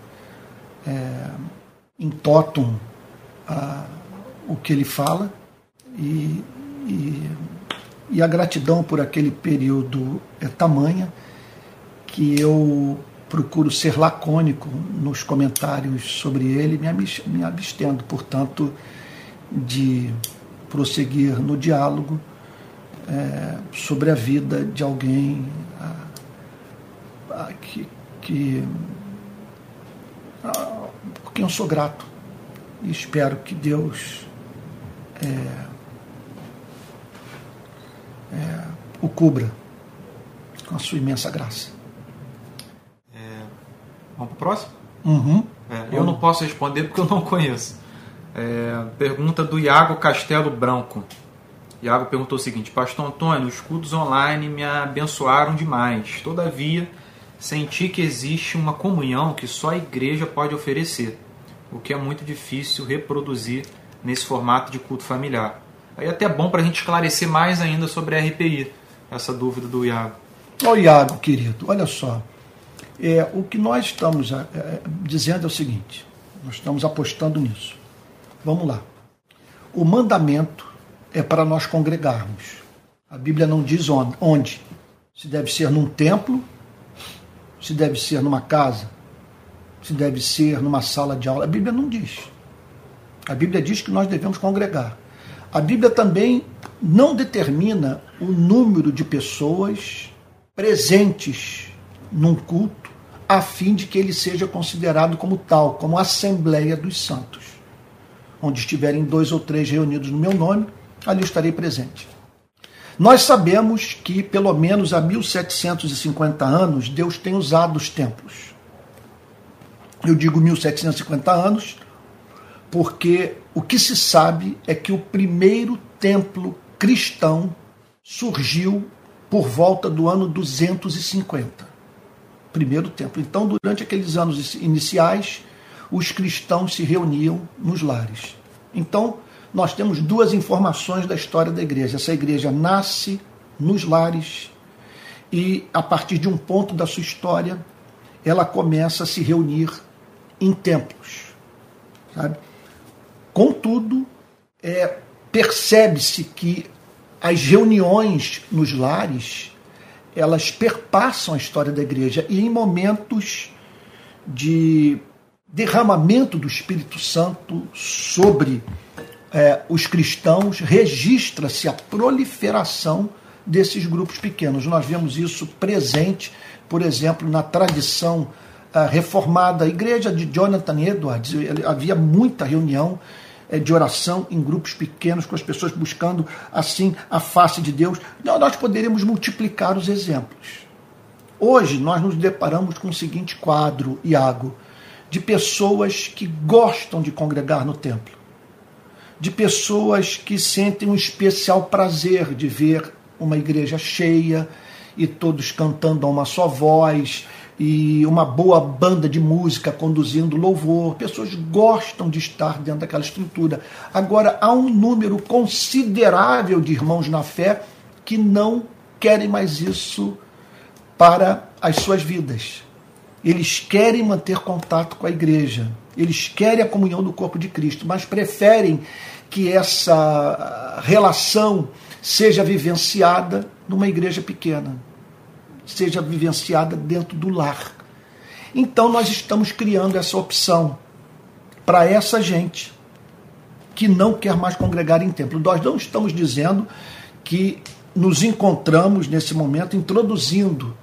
é, em totum a, o que ele fala e, e, e a gratidão por aquele período é tamanha que eu procuro ser lacônico nos comentários sobre ele, me abstendo, portanto, de prosseguir no diálogo é, sobre a vida de alguém que, que a, por quem eu sou grato e espero que Deus é, é, o cubra com a sua imensa graça. Vamos para o próximo? Uhum. É, eu não posso responder porque eu não conheço. É, pergunta do Iago Castelo Branco. Iago perguntou o seguinte: Pastor Antônio, os cultos online me abençoaram demais. Todavia, senti que existe uma comunhão que só a igreja pode oferecer, o que é muito difícil reproduzir nesse formato de culto familiar. Aí é até bom para a gente esclarecer mais ainda sobre a RPI, essa dúvida do Iago. Ô Iago, querido, olha só. É, o que nós estamos é, é, dizendo é o seguinte: nós estamos apostando nisso. Vamos lá. O mandamento é para nós congregarmos. A Bíblia não diz onde. Se deve ser num templo, se deve ser numa casa, se deve ser numa sala de aula. A Bíblia não diz. A Bíblia diz que nós devemos congregar. A Bíblia também não determina o número de pessoas presentes num culto a fim de que ele seja considerado como tal, como Assembleia dos Santos. Onde estiverem dois ou três reunidos no meu nome, ali estarei presente. Nós sabemos que, pelo menos há 1750 anos, Deus tem usado os templos. Eu digo 1750 anos porque o que se sabe é que o primeiro templo cristão surgiu por volta do ano 250 primeiro templo. Então, durante aqueles anos iniciais, os cristãos se reuniam nos lares. Então, nós temos duas informações da história da igreja. Essa igreja nasce nos lares e, a partir de um ponto da sua história, ela começa a se reunir em templos. Sabe? Contudo, é, percebe-se que as reuniões nos lares elas perpassam a história da igreja e em momentos de derramamento do Espírito Santo sobre é, os cristãos, registra-se a proliferação desses grupos pequenos. Nós vemos isso presente, por exemplo, na tradição uh, reformada. A igreja de Jonathan Edwards, havia muita reunião é, de oração em grupos pequenos, com as pessoas buscando assim a face de Deus. Então, nós poderíamos multiplicar os exemplos. Hoje nós nos deparamos com o seguinte quadro, Iago, de pessoas que gostam de congregar no templo, de pessoas que sentem um especial prazer de ver uma igreja cheia e todos cantando a uma só voz, e uma boa banda de música conduzindo louvor. Pessoas gostam de estar dentro daquela estrutura. Agora, há um número considerável de irmãos na fé que não querem mais isso para as suas vidas. Eles querem manter contato com a igreja, eles querem a comunhão do corpo de Cristo, mas preferem que essa relação seja vivenciada numa igreja pequena seja vivenciada dentro do lar. Então nós estamos criando essa opção para essa gente que não quer mais congregar em templo. Nós não estamos dizendo que nos encontramos nesse momento introduzindo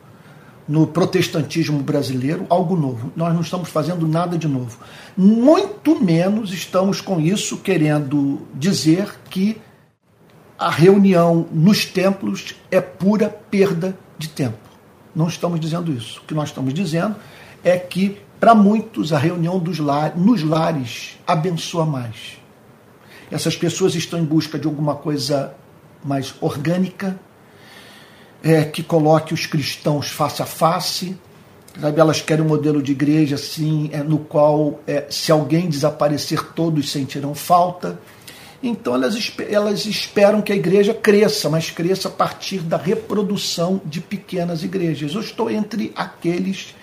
no protestantismo brasileiro algo novo. Nós não estamos fazendo nada de novo. Muito menos estamos com isso querendo dizer que a reunião nos templos é pura perda de tempo. Não estamos dizendo isso. O que nós estamos dizendo é que, para muitos, a reunião dos nos lares abençoa mais. Essas pessoas estão em busca de alguma coisa mais orgânica, é, que coloque os cristãos face a face. Sabe, elas querem um modelo de igreja assim, é, no qual, é, se alguém desaparecer, todos sentirão falta. Então elas, elas esperam que a igreja cresça, mas cresça a partir da reprodução de pequenas igrejas. Eu estou entre aqueles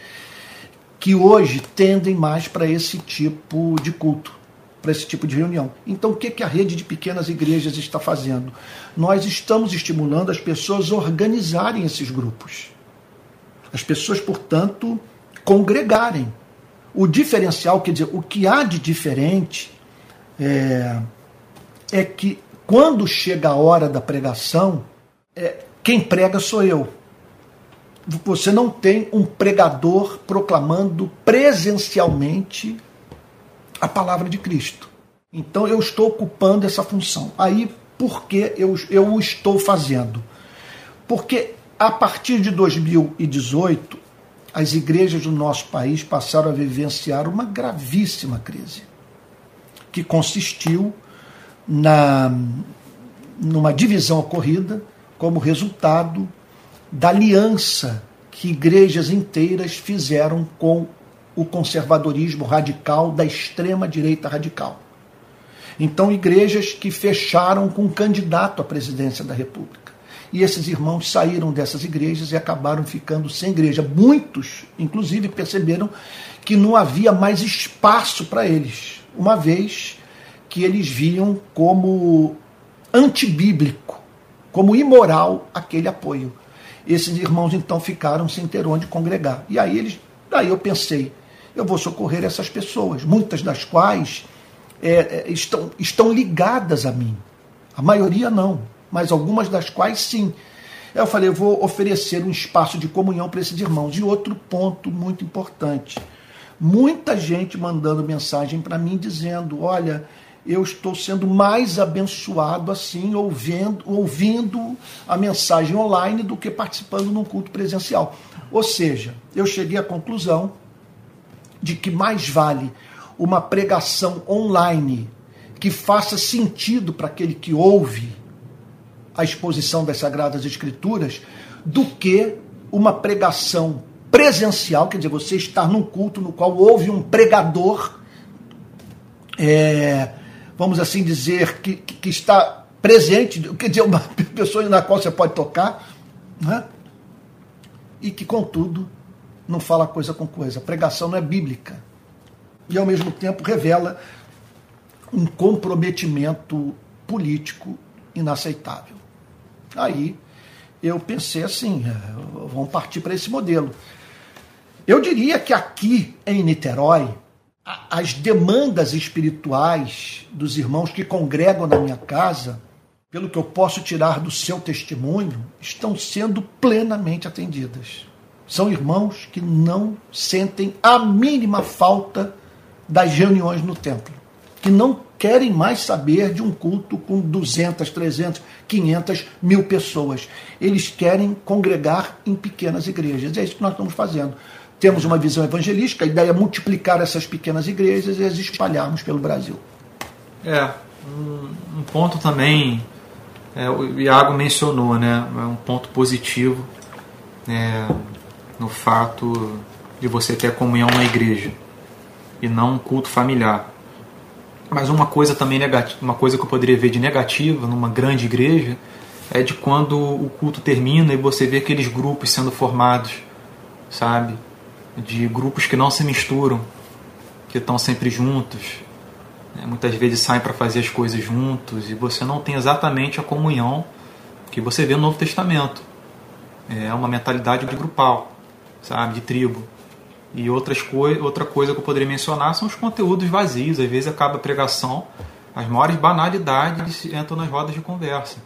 que hoje tendem mais para esse tipo de culto, para esse tipo de reunião. Então o que, que a rede de pequenas igrejas está fazendo? Nós estamos estimulando as pessoas a organizarem esses grupos. As pessoas, portanto, congregarem. O diferencial, quer dizer, o que há de diferente é, é que quando chega a hora da pregação, é, quem prega sou eu. Você não tem um pregador proclamando presencialmente a palavra de Cristo. Então eu estou ocupando essa função. Aí por que eu, eu o estou fazendo? Porque a partir de 2018, as igrejas do nosso país passaram a vivenciar uma gravíssima crise, que consistiu na, numa divisão ocorrida como resultado da aliança que igrejas inteiras fizeram com o conservadorismo radical da extrema direita radical. Então, igrejas que fecharam com um candidato à presidência da República. E esses irmãos saíram dessas igrejas e acabaram ficando sem igreja. Muitos, inclusive, perceberam que não havia mais espaço para eles, uma vez que eles viam como antibíblico, como imoral aquele apoio. Esses irmãos então ficaram sem ter onde congregar. E aí eles, daí eu pensei, eu vou socorrer essas pessoas, muitas das quais é, é, estão, estão ligadas a mim. A maioria não, mas algumas das quais sim. Eu falei, eu vou oferecer um espaço de comunhão para esses irmãos. E outro ponto muito importante: muita gente mandando mensagem para mim dizendo: olha, eu estou sendo mais abençoado assim, ouvindo, ouvindo a mensagem online do que participando num culto presencial. Ou seja, eu cheguei à conclusão de que mais vale uma pregação online que faça sentido para aquele que ouve a exposição das Sagradas Escrituras do que uma pregação presencial, quer dizer, você estar num culto no qual houve um pregador. É, vamos assim dizer, que, que está presente, quer dizer, uma pessoa na qual você pode tocar, né? e que, contudo, não fala coisa com coisa. A pregação não é bíblica. E, ao mesmo tempo, revela um comprometimento político inaceitável. Aí eu pensei assim: é, vamos partir para esse modelo. Eu diria que aqui em Niterói, as demandas espirituais dos irmãos que congregam na minha casa, pelo que eu posso tirar do seu testemunho, estão sendo plenamente atendidas. São irmãos que não sentem a mínima falta das reuniões no templo, que não querem mais saber de um culto com 200, 300, 500 mil pessoas. Eles querem congregar em pequenas igrejas. É isso que nós estamos fazendo temos uma visão evangelística, a ideia é multiplicar essas pequenas igrejas e as espalharmos pelo Brasil. É, um, um ponto também, é, o Iago mencionou, né, é um ponto positivo é, no fato de você ter comunhão na igreja e não um culto familiar. Mas uma coisa também negativa, uma coisa que eu poderia ver de negativa numa grande igreja é de quando o culto termina e você vê aqueles grupos sendo formados, sabe? de grupos que não se misturam, que estão sempre juntos, né? muitas vezes saem para fazer as coisas juntos e você não tem exatamente a comunhão que você vê no Novo Testamento. É uma mentalidade de grupal, sabe, de tribo. E outras coi outra coisa que eu poderia mencionar são os conteúdos vazios. Às vezes acaba a pregação, as maiores banalidades entram nas rodas de conversa.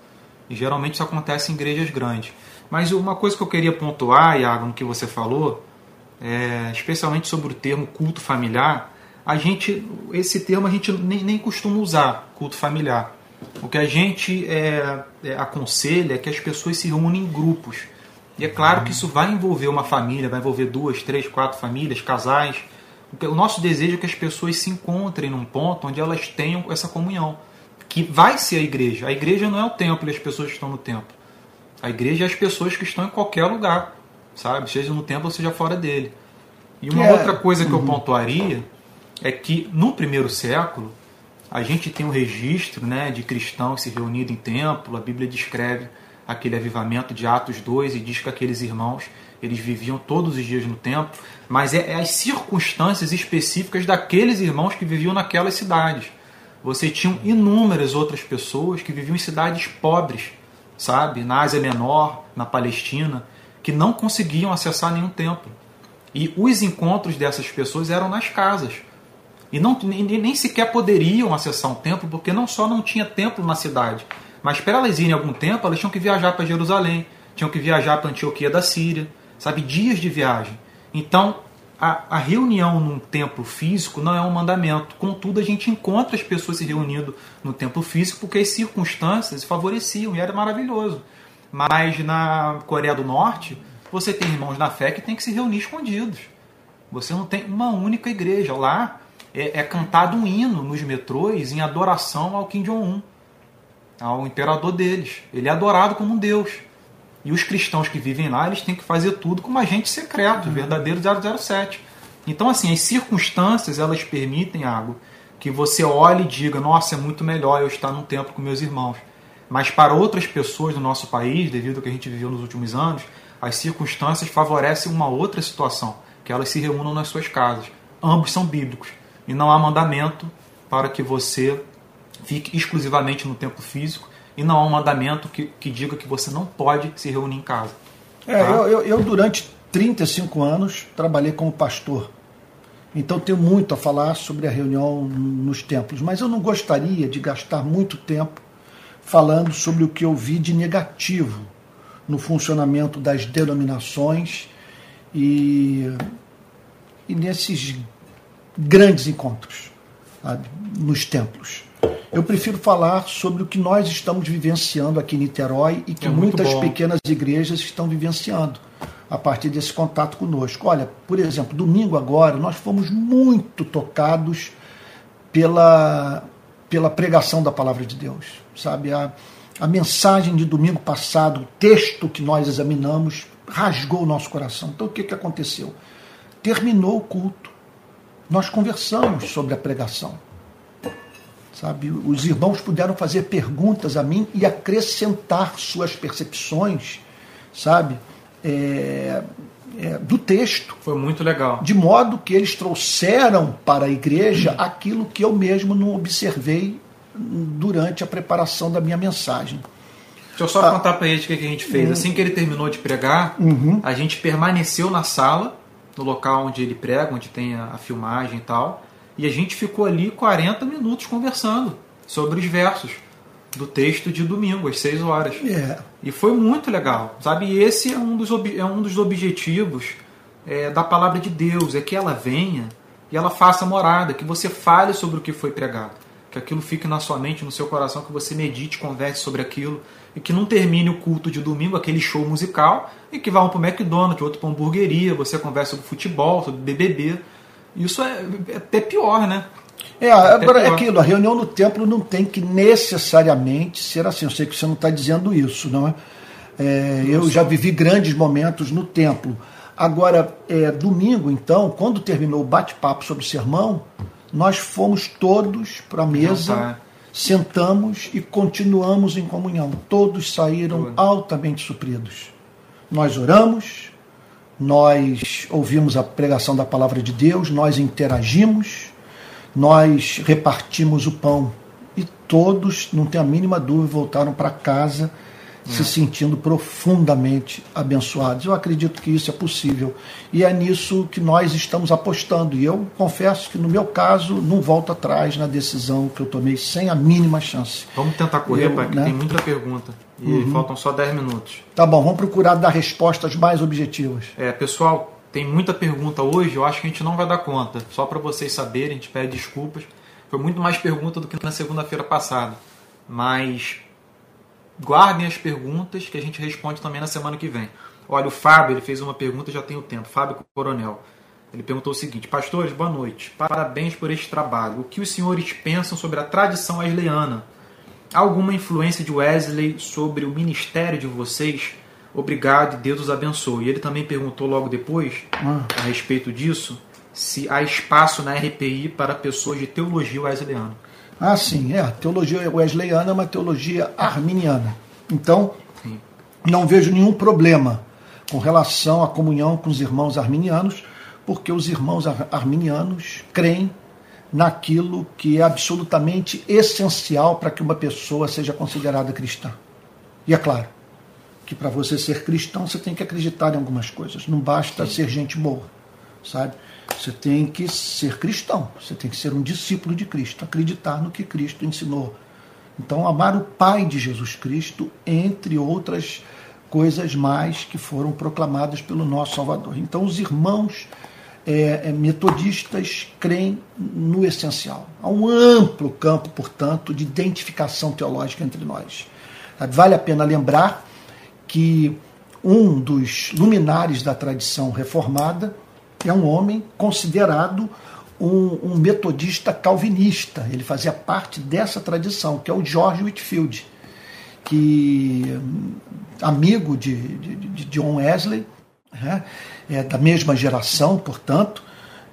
E geralmente isso acontece em igrejas grandes. Mas uma coisa que eu queria pontuar, Iago, no que você falou, é, especialmente sobre o termo culto familiar, a gente, esse termo a gente nem, nem costuma usar, culto familiar. O que a gente é, é, aconselha é que as pessoas se reúnem em grupos. E é claro que isso vai envolver uma família, vai envolver duas, três, quatro famílias, casais. O nosso desejo é que as pessoas se encontrem num ponto onde elas tenham essa comunhão, que vai ser a igreja. A igreja não é o templo e as pessoas que estão no templo. A igreja é as pessoas que estão em qualquer lugar, sabe? Seja no templo ou seja fora dele. E uma é. outra coisa que eu uhum. pontuaria é que no primeiro século a gente tem um registro né, de cristãos se reunindo em templo, a Bíblia descreve aquele avivamento de Atos 2 e diz que aqueles irmãos eles viviam todos os dias no templo, mas é, é as circunstâncias específicas daqueles irmãos que viviam naquelas cidades. Você tinha inúmeras outras pessoas que viviam em cidades pobres, sabe, na Ásia Menor, na Palestina, que não conseguiam acessar nenhum templo. E os encontros dessas pessoas eram nas casas. E não, nem, nem sequer poderiam acessar um templo, porque não só não tinha templo na cidade, mas para elas irem algum tempo, elas tinham que viajar para Jerusalém, tinham que viajar para Antioquia da Síria, sabe? Dias de viagem. Então, a, a, reunião num templo físico não é um mandamento. Contudo, a gente encontra as pessoas se reunindo no templo físico porque as circunstâncias favoreciam e era maravilhoso. Mas na Coreia do Norte, você tem irmãos na fé que tem que se reunir escondidos. Você não tem uma única igreja. Lá é, é cantado um hino nos metrôs em adoração ao Kim Jong-un, ao imperador deles. Ele é adorado como um deus. E os cristãos que vivem lá, eles têm que fazer tudo como agente secreto, uhum. verdadeiro 007. Então, assim, as circunstâncias, elas permitem algo que você olhe e diga, nossa, é muito melhor eu estar num templo com meus irmãos. Mas para outras pessoas do nosso país, devido ao que a gente viveu nos últimos anos, as circunstâncias favorecem uma outra situação, que elas se reúnam nas suas casas. Ambos são bíblicos. E não há mandamento para que você fique exclusivamente no templo físico e não há um mandamento que, que diga que você não pode se reunir em casa. É, tá? eu, eu, eu, durante 35 anos, trabalhei como pastor. Então tenho muito a falar sobre a reunião nos templos, mas eu não gostaria de gastar muito tempo falando sobre o que eu vi de negativo no funcionamento das denominações e, e nesses grandes encontros, sabe, nos templos. Eu prefiro falar sobre o que nós estamos vivenciando aqui em Niterói e que é muitas bom. pequenas igrejas estão vivenciando a partir desse contato conosco. Olha, por exemplo, domingo agora nós fomos muito tocados pela, pela pregação da palavra de Deus, sabe? A, a mensagem de domingo passado, o texto que nós examinamos, rasgou o nosso coração. Então o que, que aconteceu? Terminou o culto. Nós conversamos sobre a pregação Sabe, os irmãos puderam fazer perguntas a mim e acrescentar suas percepções, sabe, é, é, do texto. Foi muito legal. De modo que eles trouxeram para a igreja aquilo que eu mesmo não observei durante a preparação da minha mensagem. Deixa eu só ah, contar para eles o que a gente fez. Uhum. Assim que ele terminou de pregar, uhum. a gente permaneceu na sala, no local onde ele prega, onde tem a, a filmagem e tal e a gente ficou ali 40 minutos conversando sobre os versos do texto de domingo, às 6 horas. Yeah. E foi muito legal, sabe? E esse é um dos, é um dos objetivos é, da palavra de Deus, é que ela venha e ela faça morada, que você fale sobre o que foi pregado, que aquilo fique na sua mente, no seu coração, que você medite, converse sobre aquilo, e que não termine o culto de domingo, aquele show musical, e que vá um para o McDonald's, outro para hamburgueria, você conversa sobre futebol, sobre BBB, isso é, é até pior, né? É, agora é aquilo, a reunião no templo não tem que necessariamente ser assim. Eu sei que você não está dizendo isso, não é? é eu já vivi grandes momentos no templo. Agora, é, domingo, então, quando terminou o bate-papo sobre o sermão, nós fomos todos para a mesa, sentamos e continuamos em comunhão. Todos saíram altamente supridos. Nós oramos, nós ouvimos a pregação da palavra de Deus, nós interagimos, nós repartimos o pão. E todos, não tem a mínima dúvida, voltaram para casa é. se sentindo profundamente abençoados. Eu acredito que isso é possível. E é nisso que nós estamos apostando. E eu confesso que, no meu caso, não volto atrás na decisão que eu tomei sem a mínima chance. Vamos tentar correr, eu, pai, que né? tem muita pergunta. E uhum. faltam só 10 minutos. Tá bom, vamos procurar dar respostas mais objetivas. É, pessoal, tem muita pergunta hoje, eu acho que a gente não vai dar conta. Só para vocês saberem, a gente pede desculpas. Foi muito mais pergunta do que na segunda-feira passada. Mas guardem as perguntas que a gente responde também na semana que vem. Olha, o Fábio ele fez uma pergunta, já tem o tempo. Fábio Coronel. Ele perguntou o seguinte: Pastores, boa noite. Parabéns por este trabalho. O que os senhores pensam sobre a tradição wesleyana? Alguma influência de Wesley sobre o ministério de vocês? Obrigado e Deus os abençoe. E ele também perguntou logo depois, ah. a respeito disso, se há espaço na RPI para pessoas de teologia wesleyana. Ah, sim, é. A teologia wesleyana é uma teologia arminiana. Então, sim. não vejo nenhum problema com relação à comunhão com os irmãos arminianos, porque os irmãos arminianos creem naquilo que é absolutamente essencial para que uma pessoa seja considerada cristã. E é claro que para você ser cristão você tem que acreditar em algumas coisas, não basta Sim. ser gente boa, sabe? Você tem que ser cristão, você tem que ser um discípulo de Cristo, acreditar no que Cristo ensinou. Então, amar o Pai de Jesus Cristo, entre outras coisas mais que foram proclamadas pelo nosso Salvador. Então, os irmãos é, é, metodistas creem no essencial. Há um amplo campo, portanto, de identificação teológica entre nós. Vale a pena lembrar que um dos luminares da tradição reformada é um homem considerado um, um, metodista calvinista. Ele fazia parte dessa tradição, que é o George Whitfield, que amigo de, de, de John Wesley, né, é da mesma geração, portanto,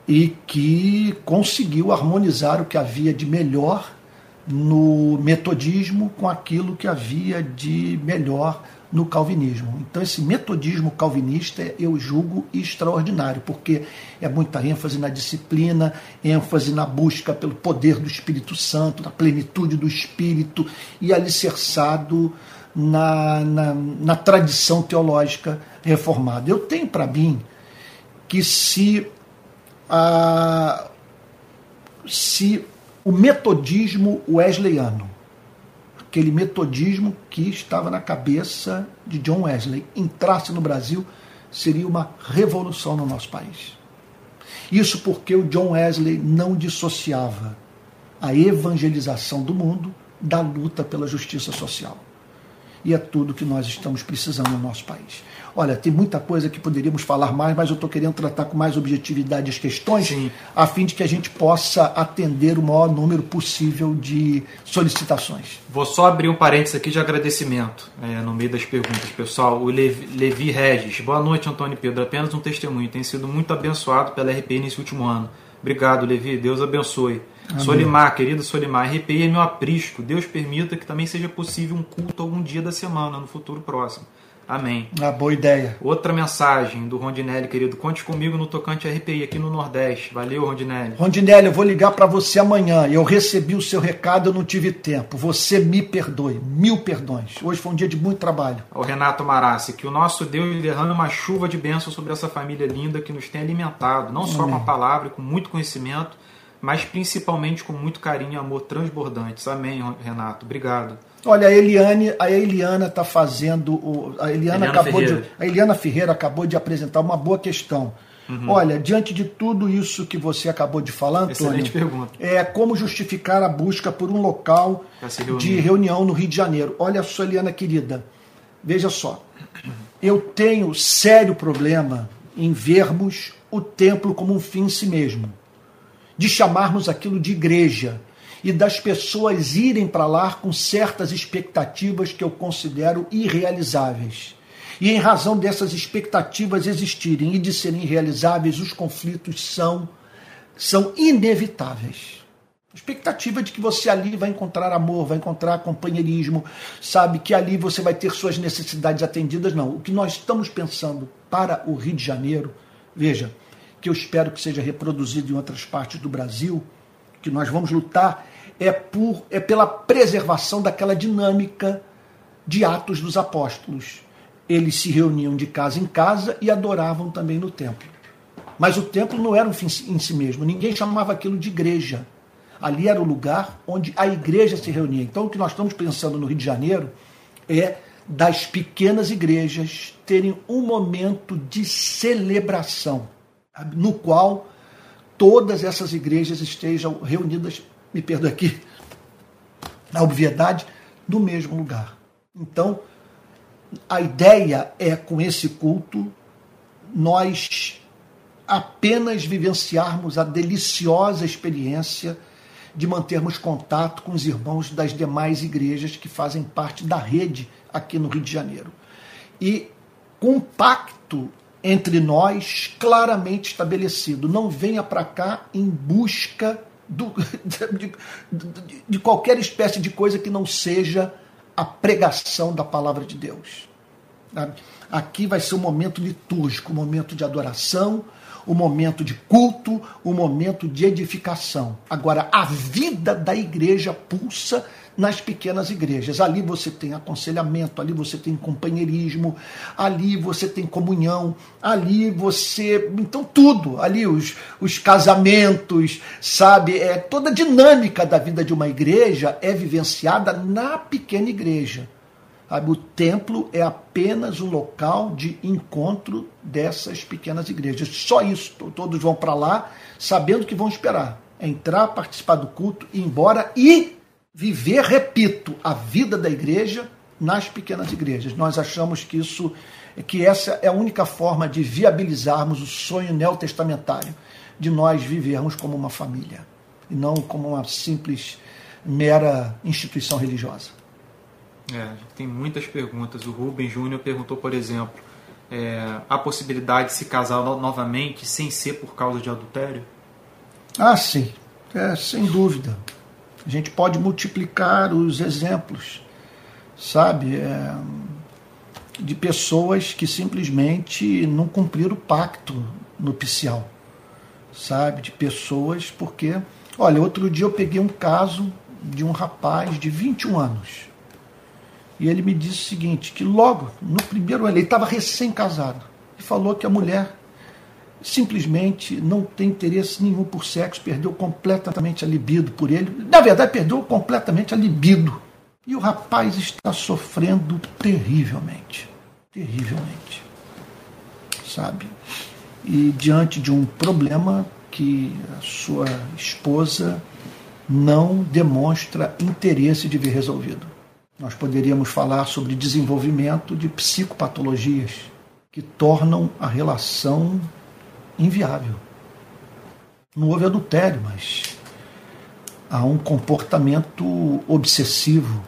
e que conseguiu harmonizar o que havia de melhor no metodismo com aquilo que havia de melhor no calvinismo. Então, esse metodismo calvinista eu julgo extraordinário, porque é muita ênfase na disciplina, ênfase na busca pelo poder do Espírito Santo, na plenitude do Espírito e alicerçado na, na, na tradição teológica reformada. Eu tenho para mim que se, a, se o metodismo wesleyano aquele metodismo que estava na cabeça de John Wesley entrasse no Brasil, seria uma revolução no nosso país. Isso porque o John Wesley não dissociava a evangelização do mundo da luta pela justiça social. E é tudo que nós estamos precisando no nosso país. Olha, tem muita coisa que poderíamos falar mais, mas eu estou querendo tratar com mais objetividade as questões, Sim. a fim de que a gente possa atender o maior número possível de solicitações. Vou só abrir um parênteses aqui de agradecimento é, no meio das perguntas, pessoal. O Levi, Levi Regis. Boa noite, Antônio Pedro. Apenas um testemunho. Tem sido muito abençoado pela RPI nesse último ano. Obrigado, Levi. Deus abençoe. Amém. Solimar, querido Solimar, RPI é meu aprisco. Deus permita que também seja possível um culto algum dia da semana, no futuro próximo. Amém. Ah, boa ideia. Outra mensagem do Rondinelli, querido. Conte comigo no tocante RPI aqui no Nordeste. Valeu, Rondinelli. Rondinelli, eu vou ligar para você amanhã. Eu recebi o seu recado, eu não tive tempo. Você me perdoe. Mil perdões. Hoje foi um dia de muito trabalho. O Renato Marassi, que o nosso Deus derrame uma chuva de bênçãos sobre essa família linda que nos tem alimentado, não só Amém. com a palavra, com muito conhecimento, mas principalmente com muito carinho e amor transbordantes. Amém, Renato. Obrigado. Olha, a Eliane, a Eliana está fazendo. O, a Eliana, Eliana acabou Ferreira. de. A Eliana Ferreira acabou de apresentar uma boa questão. Uhum. Olha, diante de tudo isso que você acabou de falar, Antônio, pergunta. é como justificar a busca por um local de reunião no Rio de Janeiro. Olha só, Eliana querida, veja só, eu tenho sério problema em vermos o templo como um fim em si mesmo, de chamarmos aquilo de igreja e das pessoas irem para lá com certas expectativas que eu considero irrealizáveis. E em razão dessas expectativas existirem e de serem irrealizáveis, os conflitos são, são inevitáveis. expectativa de que você ali vai encontrar amor, vai encontrar companheirismo, sabe que ali você vai ter suas necessidades atendidas. Não. O que nós estamos pensando para o Rio de Janeiro, veja, que eu espero que seja reproduzido em outras partes do Brasil, que nós vamos lutar é, por, é pela preservação daquela dinâmica de Atos dos Apóstolos. Eles se reuniam de casa em casa e adoravam também no templo. Mas o templo não era um fim em si mesmo, ninguém chamava aquilo de igreja. Ali era o lugar onde a igreja se reunia. Então, o que nós estamos pensando no Rio de Janeiro é das pequenas igrejas terem um momento de celebração, no qual todas essas igrejas estejam reunidas me perdoe aqui, na obviedade, no mesmo lugar. Então, a ideia é, com esse culto, nós apenas vivenciarmos a deliciosa experiência de mantermos contato com os irmãos das demais igrejas que fazem parte da rede aqui no Rio de Janeiro. E com pacto entre nós claramente estabelecido. Não venha para cá em busca do, de, de, de qualquer espécie de coisa que não seja a pregação da palavra de Deus. Aqui vai ser um momento litúrgico, um momento de adoração, um momento de culto, um momento de edificação. Agora, a vida da igreja pulsa nas pequenas igrejas. Ali você tem aconselhamento, ali você tem companheirismo, ali você tem comunhão, ali você. Então, tudo, ali os, os casamentos, sabe? É, toda a dinâmica da vida de uma igreja é vivenciada na pequena igreja. Sabe? O templo é apenas um local de encontro dessas pequenas igrejas. Só isso. Todos vão para lá sabendo que vão esperar. É entrar, participar do culto, ir embora e viver, repito, a vida da igreja nas pequenas igrejas. Nós achamos que isso que essa é a única forma de viabilizarmos o sonho neotestamentário de nós vivermos como uma família e não como uma simples mera instituição religiosa. É, tem muitas perguntas. O Rubem Júnior perguntou, por exemplo, é, a possibilidade de se casar novamente sem ser por causa de adultério? Ah, sim, é, sem dúvida. A gente pode multiplicar os exemplos, sabe, é, de pessoas que simplesmente não cumpriram o pacto nupcial, sabe, de pessoas porque, olha, outro dia eu peguei um caso de um rapaz de 21 anos. E ele me disse o seguinte, que logo no primeiro ele estava recém-casado, e falou que a mulher simplesmente não tem interesse nenhum por sexo, perdeu completamente a libido por ele. Na verdade, perdeu completamente a libido. E o rapaz está sofrendo terrivelmente. Terrivelmente. Sabe? E diante de um problema que a sua esposa não demonstra interesse de ver resolvido. Nós poderíamos falar sobre desenvolvimento de psicopatologias que tornam a relação inviável. Não houve adultério, mas há um comportamento obsessivo,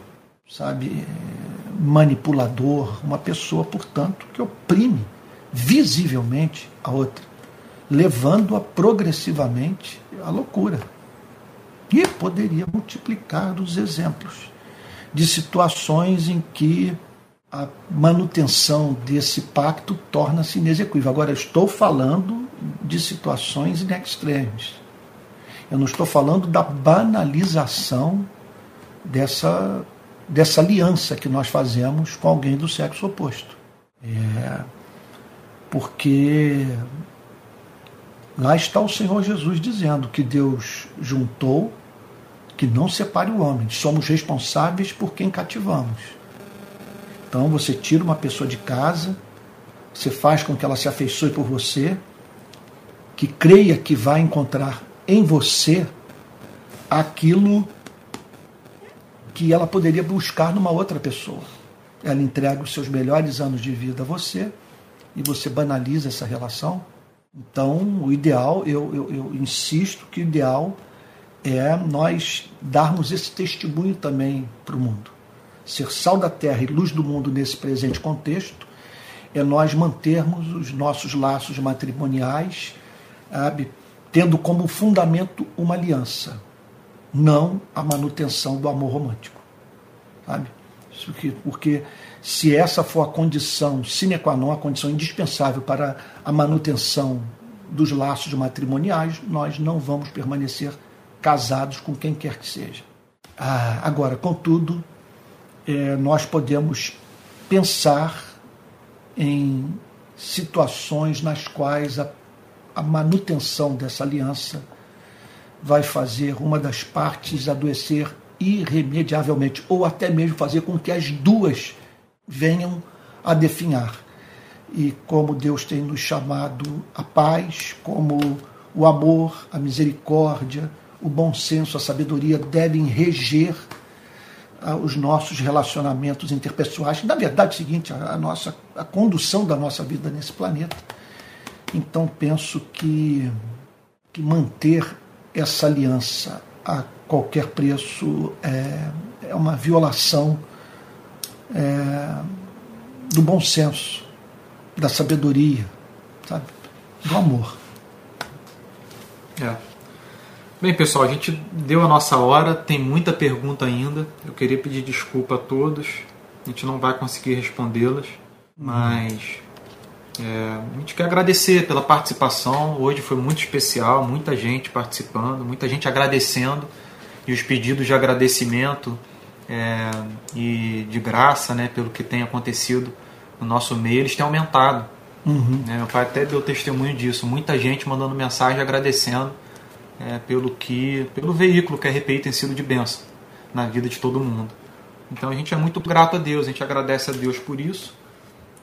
sabe, manipulador, uma pessoa, portanto, que oprime visivelmente a outra, levando-a progressivamente à loucura. E poderia multiplicar os exemplos de situações em que a manutenção desse pacto torna-se inexequível. Agora, estou falando de situações in extremis. Eu não estou falando da banalização dessa, dessa aliança que nós fazemos com alguém do sexo oposto. É, porque lá está o Senhor Jesus dizendo que Deus juntou, que não separe o homem. Somos responsáveis por quem cativamos. Então você tira uma pessoa de casa, você faz com que ela se afeiçoe por você, que creia que vai encontrar em você aquilo que ela poderia buscar numa outra pessoa. Ela entrega os seus melhores anos de vida a você e você banaliza essa relação. Então, o ideal, eu, eu, eu insisto que o ideal é nós darmos esse testemunho também para o mundo. Ser sal da terra e luz do mundo nesse presente contexto é nós mantermos os nossos laços matrimoniais sabe, tendo como fundamento uma aliança, não a manutenção do amor romântico. Sabe? Porque se essa for a condição sine qua non, a condição indispensável para a manutenção dos laços matrimoniais, nós não vamos permanecer casados com quem quer que seja. Ah, agora, contudo, é, nós podemos pensar em situações nas quais a a manutenção dessa aliança vai fazer uma das partes adoecer irremediavelmente, ou até mesmo fazer com que as duas venham a definhar. E como Deus tem nos chamado a paz, como o amor, a misericórdia, o bom senso, a sabedoria devem reger os nossos relacionamentos interpessoais, na verdade é seguinte, a, nossa a condução da nossa vida nesse planeta. Então penso que, que manter essa aliança a qualquer preço é, é uma violação é, do bom senso, da sabedoria, sabe? do amor. É. Bem, pessoal, a gente deu a nossa hora, tem muita pergunta ainda. Eu queria pedir desculpa a todos. A gente não vai conseguir respondê-las, mas é, a gente quer agradecer pela participação. Hoje foi muito especial, muita gente participando, muita gente agradecendo e os pedidos de agradecimento é, e de graça, né, pelo que tem acontecido no nosso meio, eles têm aumentado. Uhum. Né, meu pai até deu testemunho disso. Muita gente mandando mensagem agradecendo é, pelo que pelo veículo que a RPI tem sido de bênção na vida de todo mundo. Então a gente é muito grato a Deus, a gente agradece a Deus por isso,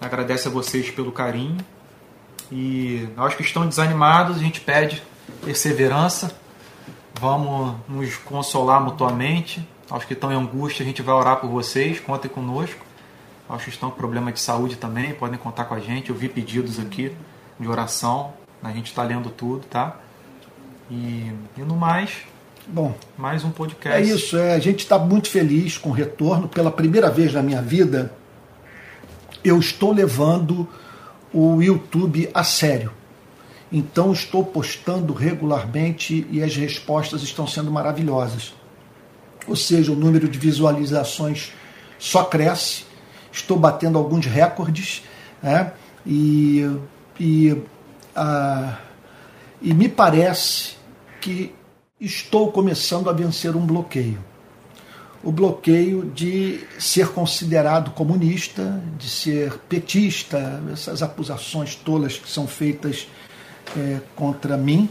agradece a vocês pelo carinho. E aos que estão desanimados a gente pede perseverança, vamos nos consolar mutuamente, aos que estão em angústia a gente vai orar por vocês, contem conosco, aos que estão com problema de saúde também podem contar com a gente, eu vi pedidos aqui de oração, a gente está lendo tudo, tá? E, e no mais, Bom, mais um podcast. É isso, é, a gente está muito feliz com o retorno. Pela primeira vez na minha vida, eu estou levando o YouTube a sério. Então estou postando regularmente e as respostas estão sendo maravilhosas. Ou seja, o número de visualizações só cresce. Estou batendo alguns recordes, né? E, e, ah, e me parece que estou começando a vencer um bloqueio. O bloqueio de ser considerado comunista, de ser petista, essas acusações tolas que são feitas é, contra mim.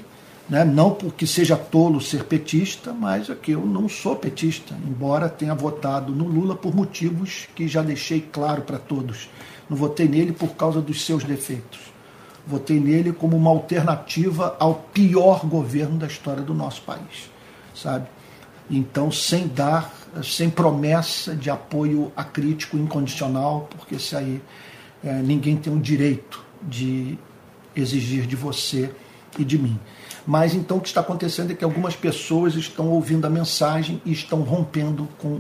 Né? Não porque seja tolo ser petista, mas é que eu não sou petista, embora tenha votado no Lula por motivos que já deixei claro para todos. Não votei nele por causa dos seus defeitos votei nele como uma alternativa ao pior governo da história do nosso país, sabe? Então, sem dar, sem promessa de apoio a crítico incondicional, porque isso aí é, ninguém tem o direito de exigir de você e de mim. Mas então o que está acontecendo é que algumas pessoas estão ouvindo a mensagem e estão rompendo com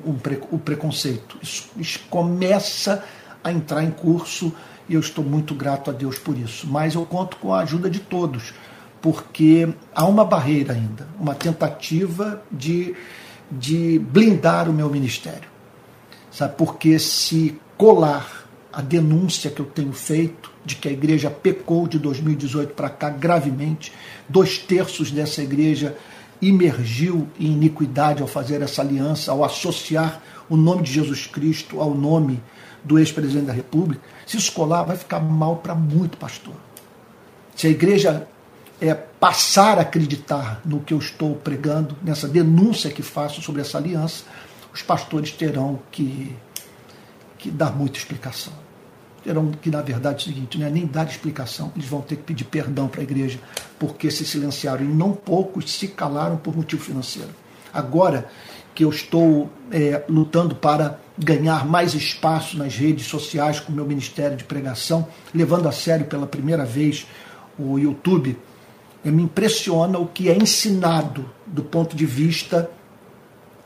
o preconceito. Isso, isso começa a entrar em curso e eu estou muito grato a Deus por isso. Mas eu conto com a ajuda de todos, porque há uma barreira ainda, uma tentativa de, de blindar o meu ministério. Sabe? Porque se colar a denúncia que eu tenho feito de que a igreja pecou de 2018 para cá gravemente, dois terços dessa igreja imergiu em iniquidade ao fazer essa aliança, ao associar o nome de Jesus Cristo ao nome do ex-presidente da República, se isso colar, vai ficar mal para muito pastor. Se a igreja é, passar a acreditar no que eu estou pregando, nessa denúncia que faço sobre essa aliança, os pastores terão que, que dar muita explicação. Terão que, na verdade, é o seguinte, não é nem dar explicação, eles vão ter que pedir perdão para a igreja, porque se silenciaram, e não poucos se calaram por motivo financeiro. Agora que eu estou é, lutando para ganhar mais espaço nas redes sociais com o meu ministério de pregação, levando a sério pela primeira vez o YouTube, me impressiona o que é ensinado do ponto de vista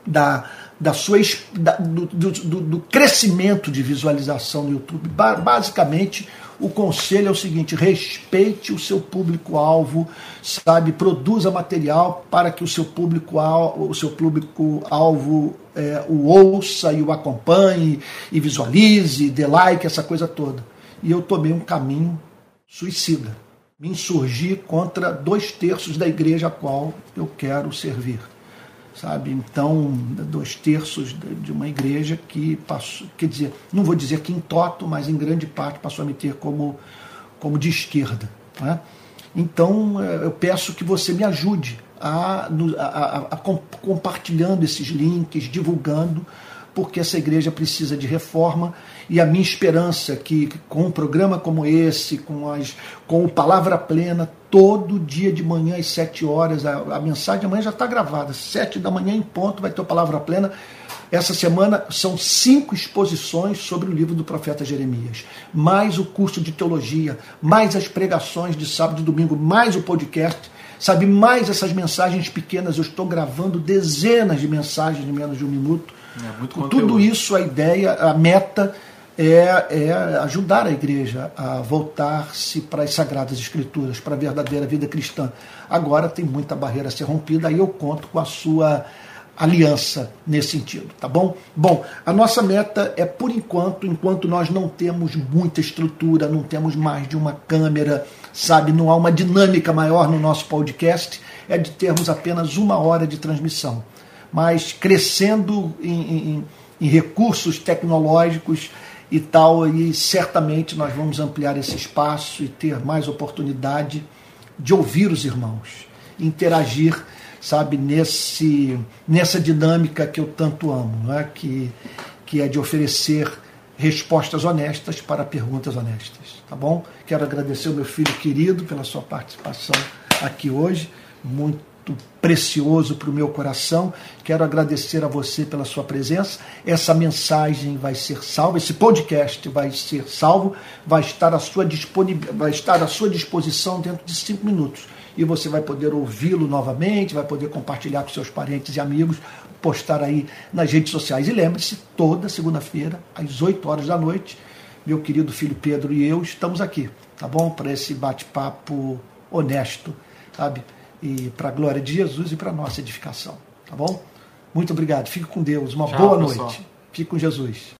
da, da sua, da, do, do, do, crescimento de visualização no YouTube. Basicamente, o conselho é o seguinte: respeite o seu público-alvo, sabe, produza material para que o seu público-alvo, o seu público-alvo é, o ouça e o acompanhe e visualize, dê like, essa coisa toda. E eu tomei um caminho suicida. Me insurgi contra dois terços da igreja a qual eu quero servir sabe? Então, dois terços de uma igreja que passou, quer dizer, não vou dizer que em toto, mas em grande parte passou a me ter como, como de esquerda. Né? Então, eh, eu peço que você me ajude a, a, a, a compartilhando esses links, divulgando, porque essa igreja precisa de reforma e a minha esperança é que com um programa como esse, com, as, com o Palavra Plena, todo dia de manhã às sete horas, a, a mensagem amanhã já está gravada, sete da manhã em ponto vai ter o Palavra Plena, Essa semana são cinco exposições sobre o livro do profeta Jeremias, mais o curso de teologia, mais as pregações de sábado e domingo, mais o podcast, sabe, mais essas mensagens pequenas. Eu estou gravando dezenas de mensagens em menos de um minuto. É Com tudo isso, a ideia, a meta é, é ajudar a igreja a voltar-se para as sagradas escrituras, para a verdadeira vida cristã. Agora tem muita barreira a ser rompida, aí eu conto com a sua aliança nesse sentido, tá bom? Bom, a nossa meta é por enquanto, enquanto nós não temos muita estrutura, não temos mais de uma câmera, sabe, não há uma dinâmica maior no nosso podcast, é de termos apenas uma hora de transmissão. Mas crescendo em, em, em recursos tecnológicos e tal, e certamente nós vamos ampliar esse espaço e ter mais oportunidade de ouvir os irmãos, interagir sabe, nesse, nessa dinâmica que eu tanto amo, né? que, que é de oferecer respostas honestas para perguntas honestas, tá bom? Quero agradecer o meu filho querido pela sua participação aqui hoje, muito precioso para o meu coração. Quero agradecer a você pela sua presença. Essa mensagem vai ser salva, esse podcast vai ser salvo, vai estar à sua, vai estar à sua disposição dentro de cinco minutos e você vai poder ouvi-lo novamente, vai poder compartilhar com seus parentes e amigos, postar aí nas redes sociais. E lembre-se, toda segunda-feira, às 8 horas da noite, meu querido filho Pedro e eu estamos aqui, tá bom? Para esse bate-papo honesto, sabe? E para a glória de Jesus e para a nossa edificação, tá bom? Muito obrigado. Fique com Deus. Uma Tchau, boa pessoal. noite. Fique com Jesus.